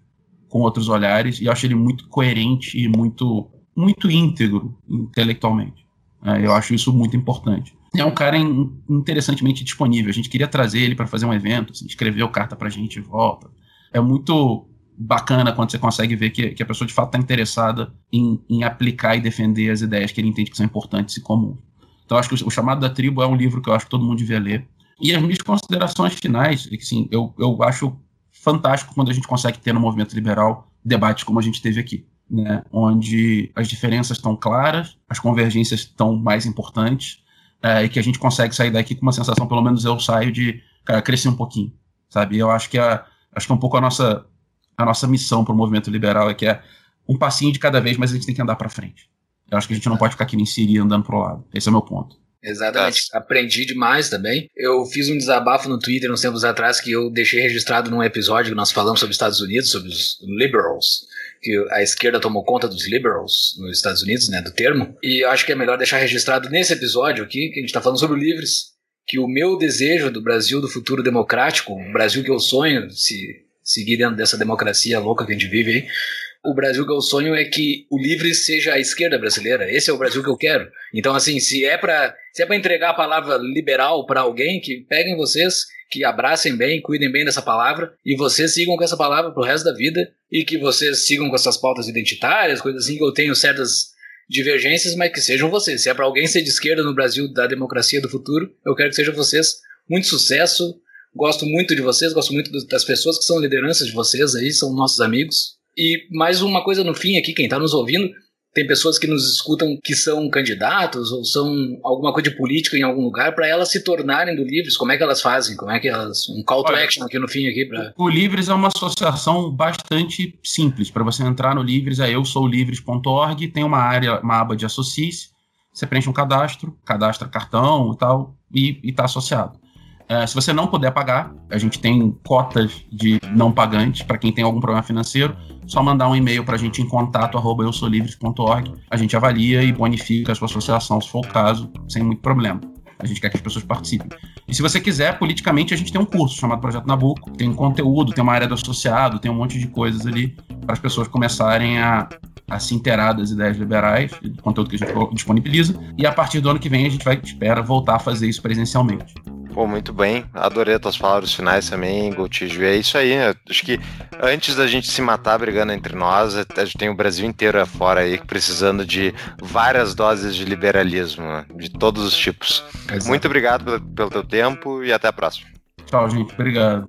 com outros olhares, e eu acho ele muito coerente e muito, muito íntegro intelectualmente. É, eu acho isso muito importante. É um cara in- interessantemente disponível. A gente queria trazer ele para fazer um evento, assim, escreveu carta para a gente e volta. É muito bacana quando você consegue ver que, que a pessoa de fato está interessada em, em aplicar e defender as ideias que ele entende que são importantes e comuns. Então, acho que o, Chamado da Tribo é um livro que eu acho que todo mundo devia ler. E as minhas considerações finais, é assim, eu, eu acho fantástico quando a gente consegue ter no movimento liberal debates como a gente teve aqui, né? onde as diferenças estão claras, as convergências estão mais importantes, é, e que a gente consegue sair daqui com uma sensação, pelo menos eu saio de, cara, crescer um pouquinho, sabe? Eu acho que, é, acho que é um pouco a nossa, a nossa missão para o movimento liberal, é que é um passinho de cada vez, mas a gente tem que andar para frente. Eu acho que a gente não pode ficar aqui nem Siri andando pro lado. Esse é o meu ponto. Exatamente. Aprendi demais também. Eu fiz um desabafo no Twitter uns tempos atrás que eu deixei registrado num episódio que nós falamos sobre os Estados Unidos, sobre os liberals, que a esquerda tomou conta dos liberals nos Estados Unidos, né, do termo. E acho que é melhor deixar registrado nesse episódio aqui, que a gente está falando sobre livres, que o meu desejo do Brasil do futuro democrático, o Brasil que eu sonho, se seguir dentro dessa democracia louca que a gente vive aí, o Brasil que eu sonho é que o livre seja a esquerda brasileira. Esse é o Brasil que eu quero. Então, assim, se é para se é para entregar a palavra liberal para alguém, que peguem vocês, que abracem bem, cuidem bem dessa palavra e vocês sigam com essa palavra pro resto da vida e que vocês sigam com essas pautas identitárias, coisas assim que eu tenho certas divergências, mas que sejam vocês. Se é para alguém ser de esquerda no Brasil da democracia do futuro, eu quero que sejam vocês. Muito sucesso. Gosto muito de vocês, gosto muito das pessoas que são lideranças de vocês aí, são nossos amigos. E mais uma coisa no fim aqui, quem está nos ouvindo, tem pessoas que nos escutam que são candidatos ou são alguma coisa de política em algum lugar, para elas se tornarem do Livres, como é que elas fazem? Como é que elas. Um call to Olha, action aqui no fim aqui para. O Livres é uma associação bastante simples. Para você entrar no Livres, é eu sou livres.org, tem uma área, uma aba de associe você preenche um cadastro, cadastra cartão e tal, e está associado. É, se você não puder pagar, a gente tem cotas de não pagantes para quem tem algum problema financeiro. Só mandar um e-mail para a gente em contato arroba. A gente avalia e bonifica a sua associação, se for o caso, sem muito problema. A gente quer que as pessoas participem. E se você quiser, politicamente, a gente tem um curso chamado Projeto Nabucco. Tem conteúdo, tem uma área do associado, tem um monte de coisas ali para as pessoas começarem a, a se inteirar das ideias liberais, do conteúdo que a gente disponibiliza. E a partir do ano que vem a gente vai, espera, voltar a fazer isso presencialmente. Pô, muito bem. Adorei as tuas palavras finais também, Goutijo. É isso aí. né? Acho que antes da gente se matar brigando entre nós, a gente tem o Brasil inteiro afora aí precisando de várias doses de liberalismo, né? de todos os tipos. Exato. Muito obrigado pelo, pelo teu tempo e até a próxima. Tchau, gente. Obrigado.